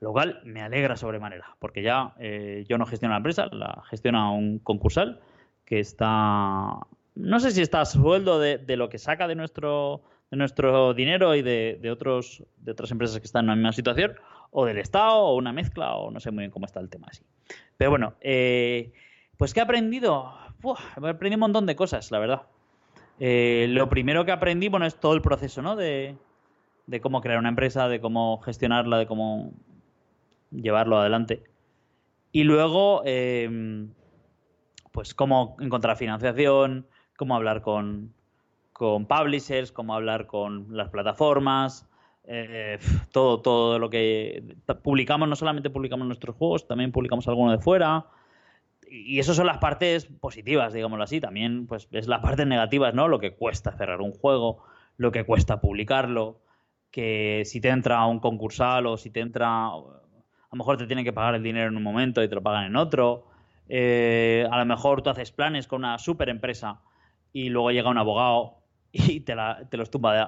C: lo cual me alegra sobremanera, porque ya eh, yo no gestiono la empresa, la gestiona un concursal que está... No sé si está a sueldo de, lo que saca de nuestro, de nuestro dinero y de, otros, de otras empresas que están en la misma situación, o del Estado, o una mezcla, o no sé muy bien cómo está el tema así. Pero bueno, eh, pues ¿qué he aprendido? he aprendido un montón de cosas, la verdad. Eh, lo primero que aprendí, bueno, es todo el proceso, ¿no? De, cómo crear una empresa, de cómo gestionarla, de cómo llevarlo adelante. Y luego, em, pues cómo encontrar financiación, cómo hablar con, con publishers, cómo hablar con las plataformas, eh, todo, todo lo que publicamos, no solamente publicamos nuestros juegos, también publicamos alguno de fuera y eso son las partes positivas, digámoslo así. También, pues, es las partes negativas, ¿no? Lo que cuesta cerrar un juego, lo que cuesta publicarlo, que si te entra un concursal o si te entra. A lo mejor te tienen que pagar el dinero en un momento y te lo pagan en otro. Eh, a lo mejor tú haces planes con una super empresa y luego llega un abogado y te, te los tumba de,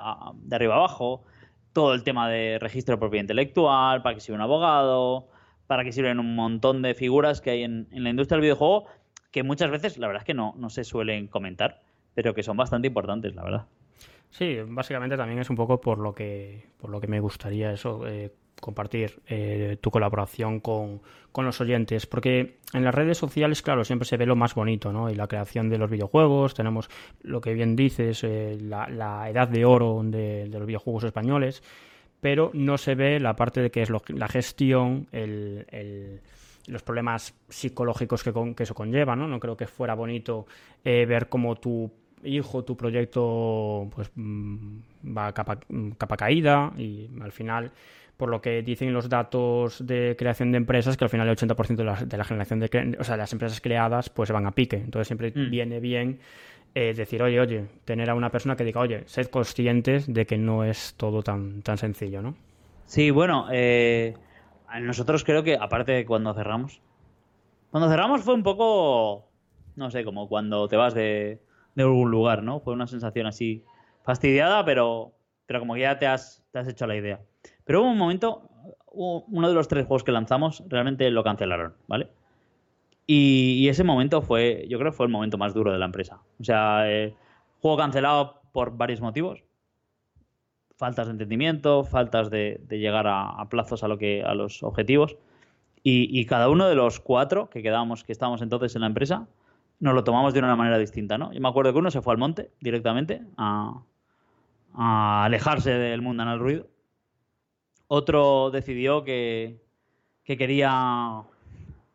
C: de, arriba abajo. Todo el tema de registro de propiedad intelectual, para que sea un abogado, para que sirven un montón de figuras que hay en, la industria del videojuego que muchas veces la verdad es que no, no se suelen comentar, pero que son bastante importantes, la verdad.
A: Sí, básicamente también es un poco por lo que, por lo que me gustaría eso, eh, compartir eh, tu colaboración con, los oyentes, porque en las redes sociales, claro, siempre se ve lo más bonito, ¿no? Y la creación de los videojuegos, tenemos lo que bien dices, eh, la, edad de oro de los videojuegos españoles, pero no se ve la parte de que es la gestión, los problemas psicológicos que, que, eso conlleva, ¿no? No creo que fuera bonito eh, ver cómo tu hijo, tu proyecto, pues mm, va a capa, capa caída y al final por lo que dicen los datos de creación de empresas, que al final el 80% de la, de la generación de, o sea, las empresas creadas pues van a pique. Entonces siempre mm. viene bien eh, decir, oye, oye, tener a una persona que diga, oye, sed conscientes de que no es todo tan, tan sencillo, ¿no?
C: Sí, bueno, eh, nosotros creo que, aparte de cuando cerramos, cuando cerramos fue un poco, no sé, como cuando te vas de, de algún lugar, ¿no? Fue una sensación así fastidiada, pero, pero como que ya te has, te has hecho la idea. Pero hubo un momento, uno de los tres juegos que lanzamos, realmente lo cancelaron, ¿vale? Y, ese momento fue, yo creo que fue el momento más duro de la empresa. O sea, eh, juego cancelado por varios motivos. Faltas de entendimiento, faltas de, llegar a, plazos a, lo que, a los objetivos. Y, cada uno de los cuatro que quedábamos, que estábamos entonces en la empresa, nos lo tomamos de una manera distinta, ¿no? Yo me acuerdo que uno se fue al monte directamente a, a alejarse del el ruido. Otro decidió que, que quería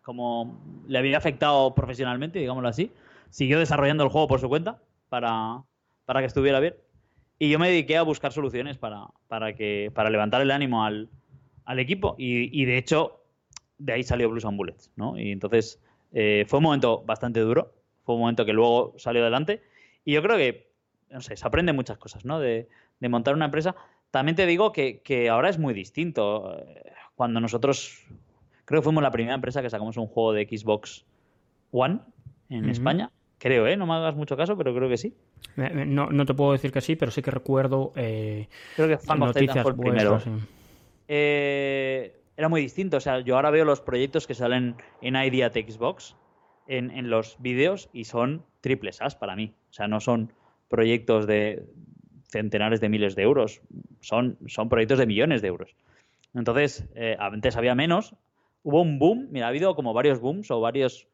C: como le había afectado profesionalmente, digámoslo así. Siguió desarrollando el juego por su cuenta para, para que estuviera bien. Y yo me dediqué a buscar soluciones para, para, que, para levantar el ánimo al, al equipo. Y, y, de hecho, de ahí salió Blues and Bullets. ¿no? Y entonces eh, fue un momento bastante duro. Fue un momento que luego salió adelante. Y yo creo que, no sé, se aprende muchas cosas, ¿no? De, de montar una empresa. También te digo que, que ahora es muy distinto. Cuando nosotros Creo que fuimos la primera empresa que sacamos un juego de Xbox One en España. Creo, ¿eh? No me hagas mucho caso, pero creo que sí.
A: No, no te puedo decir que sí, pero sí que recuerdo eh,
C: creo que noticias fue el primero. Eh, era muy distinto. O sea, yo ahora veo los proyectos que salen en Idea Xbox en, en los vídeos y son triples As para mí. O sea, no son proyectos de centenares de miles de euros, son, son proyectos de millones de euros. Entonces, eh, antes había menos, hubo un boom, mira, ha habido como varios booms o varios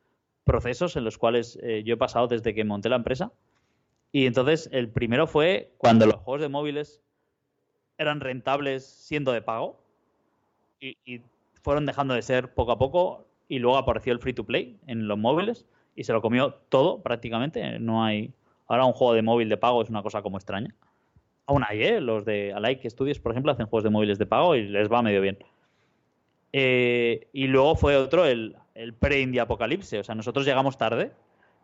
C: procesos en los cuales eh, yo he pasado desde que monté la empresa. Y entonces el primero fue cuando los juegos de móviles eran rentables siendo de pago y, fueron dejando de ser poco a poco y luego apareció el free to play en los móviles y se lo comió todo prácticamente. No hay ahora un juego de móvil de pago es una cosa como extraña. Aún hay, ¿eh? Los de Alike Studios, por ejemplo, hacen juegos de móviles de pago y les va medio bien. Eh, y luego fue otro, el, el pre-Indie Apocalipse. O sea, nosotros llegamos tarde.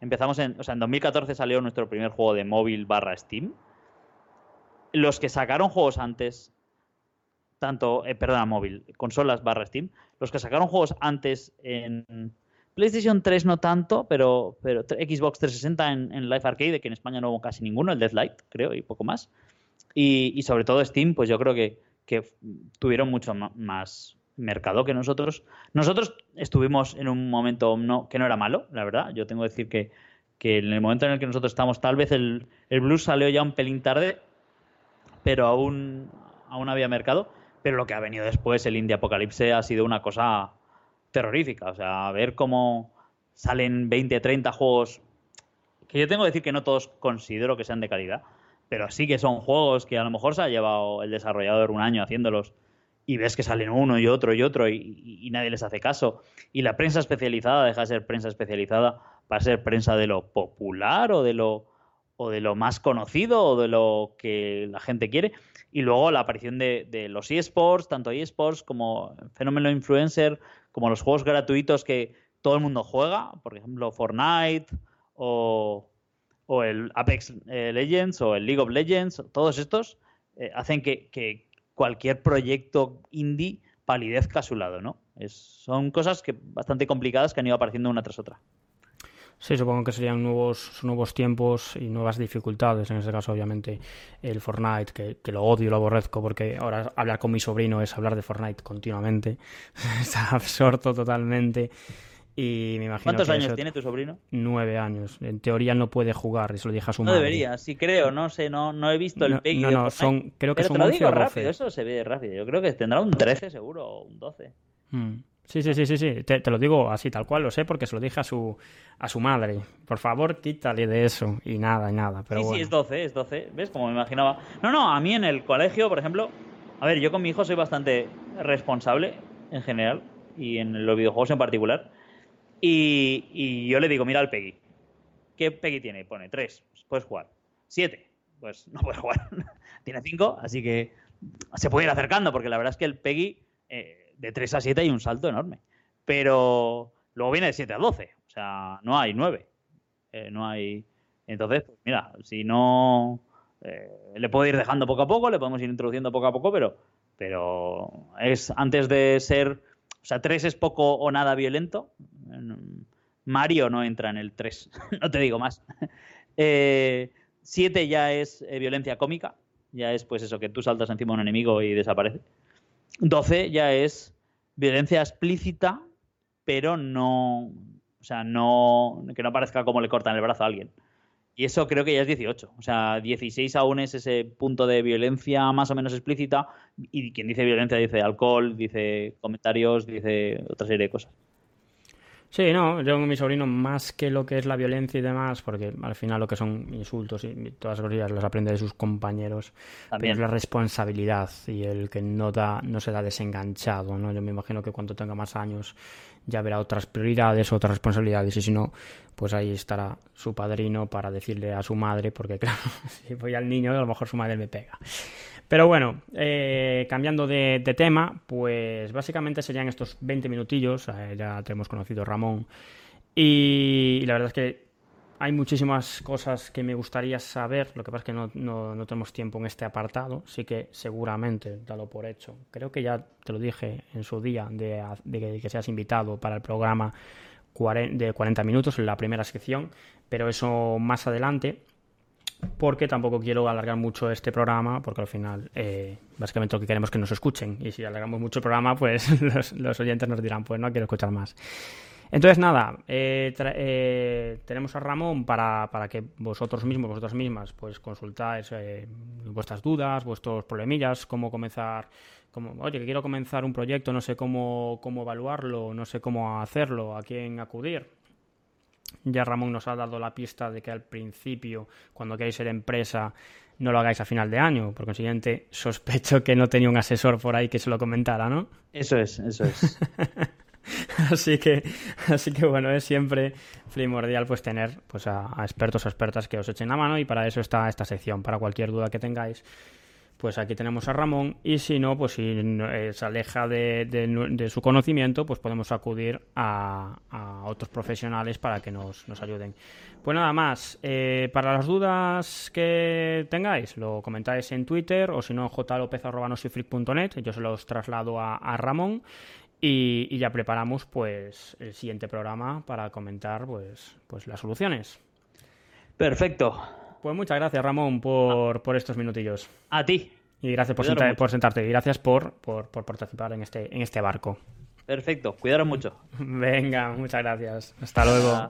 C: Empezamos en. O sea, en 2014 salió nuestro primer juego de móvil barra Steam. Los que sacaron juegos antes. Tanto. Eh, perdona, móvil. Consolas barra Steam. Los que sacaron juegos antes en. PlayStation 3 no tanto, pero, pero Xbox 360 en, en Live Arcade, que en España no hubo casi ninguno, el Deathlight, creo, y poco más. Y, sobre todo Steam, pues yo creo que, tuvieron mucho más mercado que nosotros. Nosotros estuvimos en un momento no, que no era malo, la verdad. Yo tengo que decir que, en el momento en el que nosotros estamos, tal vez el, el blues salió ya un pelín tarde, pero aún, aún había mercado. Pero lo que ha venido después, el Indie Apocalipse, ha sido una cosa terrorífica. O sea, ver cómo salen 20, 30 juegos que yo tengo que decir que no todos considero que sean de calidad, pero sí que son juegos que a lo mejor se ha llevado el desarrollador un año haciéndolos y ves que salen uno y otro y otro y, nadie les hace caso. Y la prensa especializada deja de ser prensa especializada para ser prensa de lo popular o de lo, o de lo más conocido o de lo que la gente quiere. Y luego la aparición de, los eSports, tanto eSports como fenómeno influencer, como los juegos gratuitos que todo el mundo juega, por ejemplo Fortnite o, o el Apex eh, Legends o el League of Legends, todos estos eh, hacen que, cualquier proyecto indie palidezca a su lado, ¿no? Es, son cosas que bastante complicadas que han ido apareciendo una tras otra.
A: Sí, supongo que serían nuevos, nuevos tiempos y nuevas dificultades. En este caso, obviamente, el Fortnite, que, lo odio lo aborrezco, porque ahora hablar con mi sobrino es hablar de Fortnite continuamente. Está absorto totalmente. Y me imagino
C: ¿Cuántos años tiene tu sobrino?
A: Nueve años. En teoría no puede jugar, eso lo dije a su madre.
C: No debería, sí creo, no sé, no, no he visto el
A: Peggy. No, no, son, creo que
C: Pero
A: son
C: te lo digo rápido, eso se ve rápido. Yo creo que tendrá un 13 seguro, o un 12.
A: Hmm. Sí, sí, sí, sí, sí. Te, lo digo así, tal cual, lo sé, porque se lo dije a su, a su madre. Por favor, quítale de eso. Y nada, y nada. Pero sí,
C: sí, es 12, es 12. ¿Ves? Como me imaginaba. No, no, a mí en el colegio, por ejemplo, a ver, yo con mi hijo soy bastante responsable en general y en los videojuegos en particular. Y, yo le digo, mira el Peggy. ¿Qué Peggy tiene? Pone 3, pues puedes jugar. 7, pues no puedes jugar. tiene 5, así que se puede ir acercando, porque la verdad es que el Peggy eh, de 3 a 7 hay un salto enorme. Pero luego viene de 7 a 12, o sea, no hay 9. Eh, no hay. Entonces, pues mira, si no. Eh, le puedo ir dejando poco a poco, le podemos ir introduciendo poco a poco, pero, pero es antes de ser o sea, 3 es poco o nada violento. Mario no entra en el 3, no te digo más. 7 eh, ya es eh, violencia cómica, ya es pues eso, que tú saltas encima de un enemigo y desaparece. 12 ya es violencia explícita, pero no, o sea, no, que no parezca como le cortan el brazo a alguien. Y eso creo que ya es 18. O sea, 16 aún es ese punto de violencia más o menos explícita. Y quien dice violencia dice alcohol, dice comentarios, dice otra serie de cosas.
A: Sí, no, yo con mi sobrino más que lo que es la violencia y demás, porque al final lo que son insultos y todas las cosas las aprende de sus compañeros, También. es la responsabilidad y el que no da, no se da desenganchado, ¿no? Yo me imagino que cuando tenga más años ya verá otras prioridades, otras responsabilidades y si no, pues ahí estará su padrino para decirle a su madre, porque claro, si voy al niño a lo mejor su madre me pega. Pero bueno, eh, cambiando de, tema, pues básicamente serían estos 20 minutillos, eh, ya te hemos conocido Ramón, y, la verdad es que hay muchísimas cosas que me gustaría saber, lo que pasa es que no, tenemos tiempo en este apartado, sí que seguramente, dalo por hecho. Creo que ya te lo dije en su día de, de que seas invitado para el programa de 40 minutos en la primera sección, pero eso más adelante porque tampoco quiero alargar mucho este programa, porque al final, eh, básicamente lo que queremos es que nos escuchen. Y si alargamos mucho el programa, pues los, oyentes nos dirán, pues no quiero escuchar más. Entonces, nada, eh, eh, tenemos a Ramón para, para, que vosotros mismos, vosotras mismas, pues consultáis vuestras dudas, vuestros problemillas, cómo comenzar, como, oye, que quiero comenzar un proyecto, no sé cómo, cómo evaluarlo, no sé cómo hacerlo, a quién acudir ya Ramón nos ha dado la pista de que al principio, cuando queráis ser empresa, no lo hagáis a final de año. Por consiguiente, sospecho que no tenía un asesor por ahí que se lo comentara, ¿no?
C: Eso es, eso es.
A: así que, así que bueno, es siempre primordial pues tener pues a, a expertos o expertas que os echen la mano y para eso está esta sección, para cualquier duda que tengáis pues aquí tenemos a Ramón y si no, pues si eh, se aleja de, su conocimiento, pues podemos acudir a, otros profesionales para que nos, ayuden. Pues nada más, eh, para las dudas que tengáis, lo comentáis en Twitter o si no, jlopez.net, yo se los traslado a, Ramón y, ya preparamos pues el siguiente programa para comentar pues, pues las soluciones.
C: Perfecto.
A: Pues muchas gracias, Ramón, por, por estos minutillos.
C: A ti.
A: Y gracias por, por sentarte. Y gracias por, por, por, participar en este, en este barco.
C: Perfecto. Cuidaros mucho.
A: Venga, muchas gracias. Hasta luego.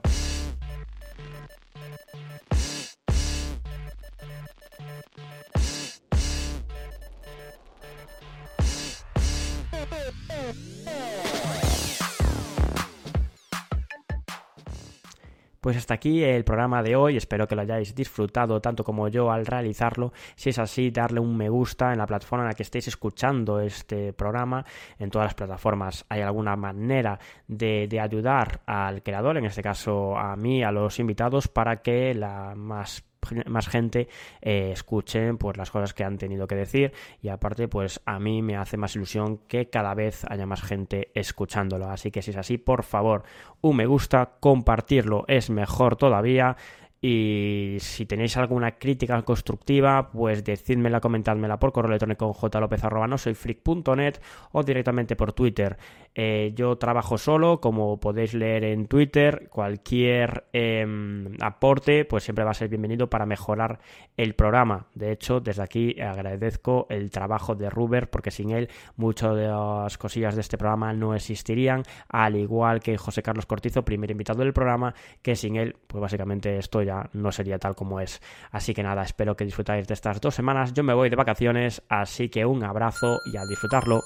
A: Pues hasta aquí el programa de hoy, espero que lo hayáis disfrutado tanto como yo al realizarlo. Si es así, darle un me gusta en la plataforma en la que estéis escuchando este programa. En todas las plataformas hay alguna manera de, ayudar al creador, en este caso a mí, a los invitados, para que la más más gente eh, escuchen pues las cosas que han tenido que decir. Y aparte pues a mí me hace más ilusión que cada vez haya más gente escuchándolo. Así que si es así por favor un me gusta compartirlo es mejor todavía y si tenéis alguna crítica constructiva, pues decídmela, comentádmela por correo electrónico jlopez.net o directamente por Twitter. Eh, yo trabajo solo, como podéis leer en Twitter, cualquier em, aporte pues siempre va a ser bienvenido para mejorar el programa. De hecho, desde aquí agradezco el trabajo de Ruber porque sin él muchas de las cosillas de este programa no existirían, al igual que José Carlos Cortizo, primer invitado del programa, que sin él pues básicamente estoy no sería tal como es. Así que nada, espero que disfrutáis de estas dos semanas. Yo me voy de vacaciones, así que un abrazo y a disfrutarlo.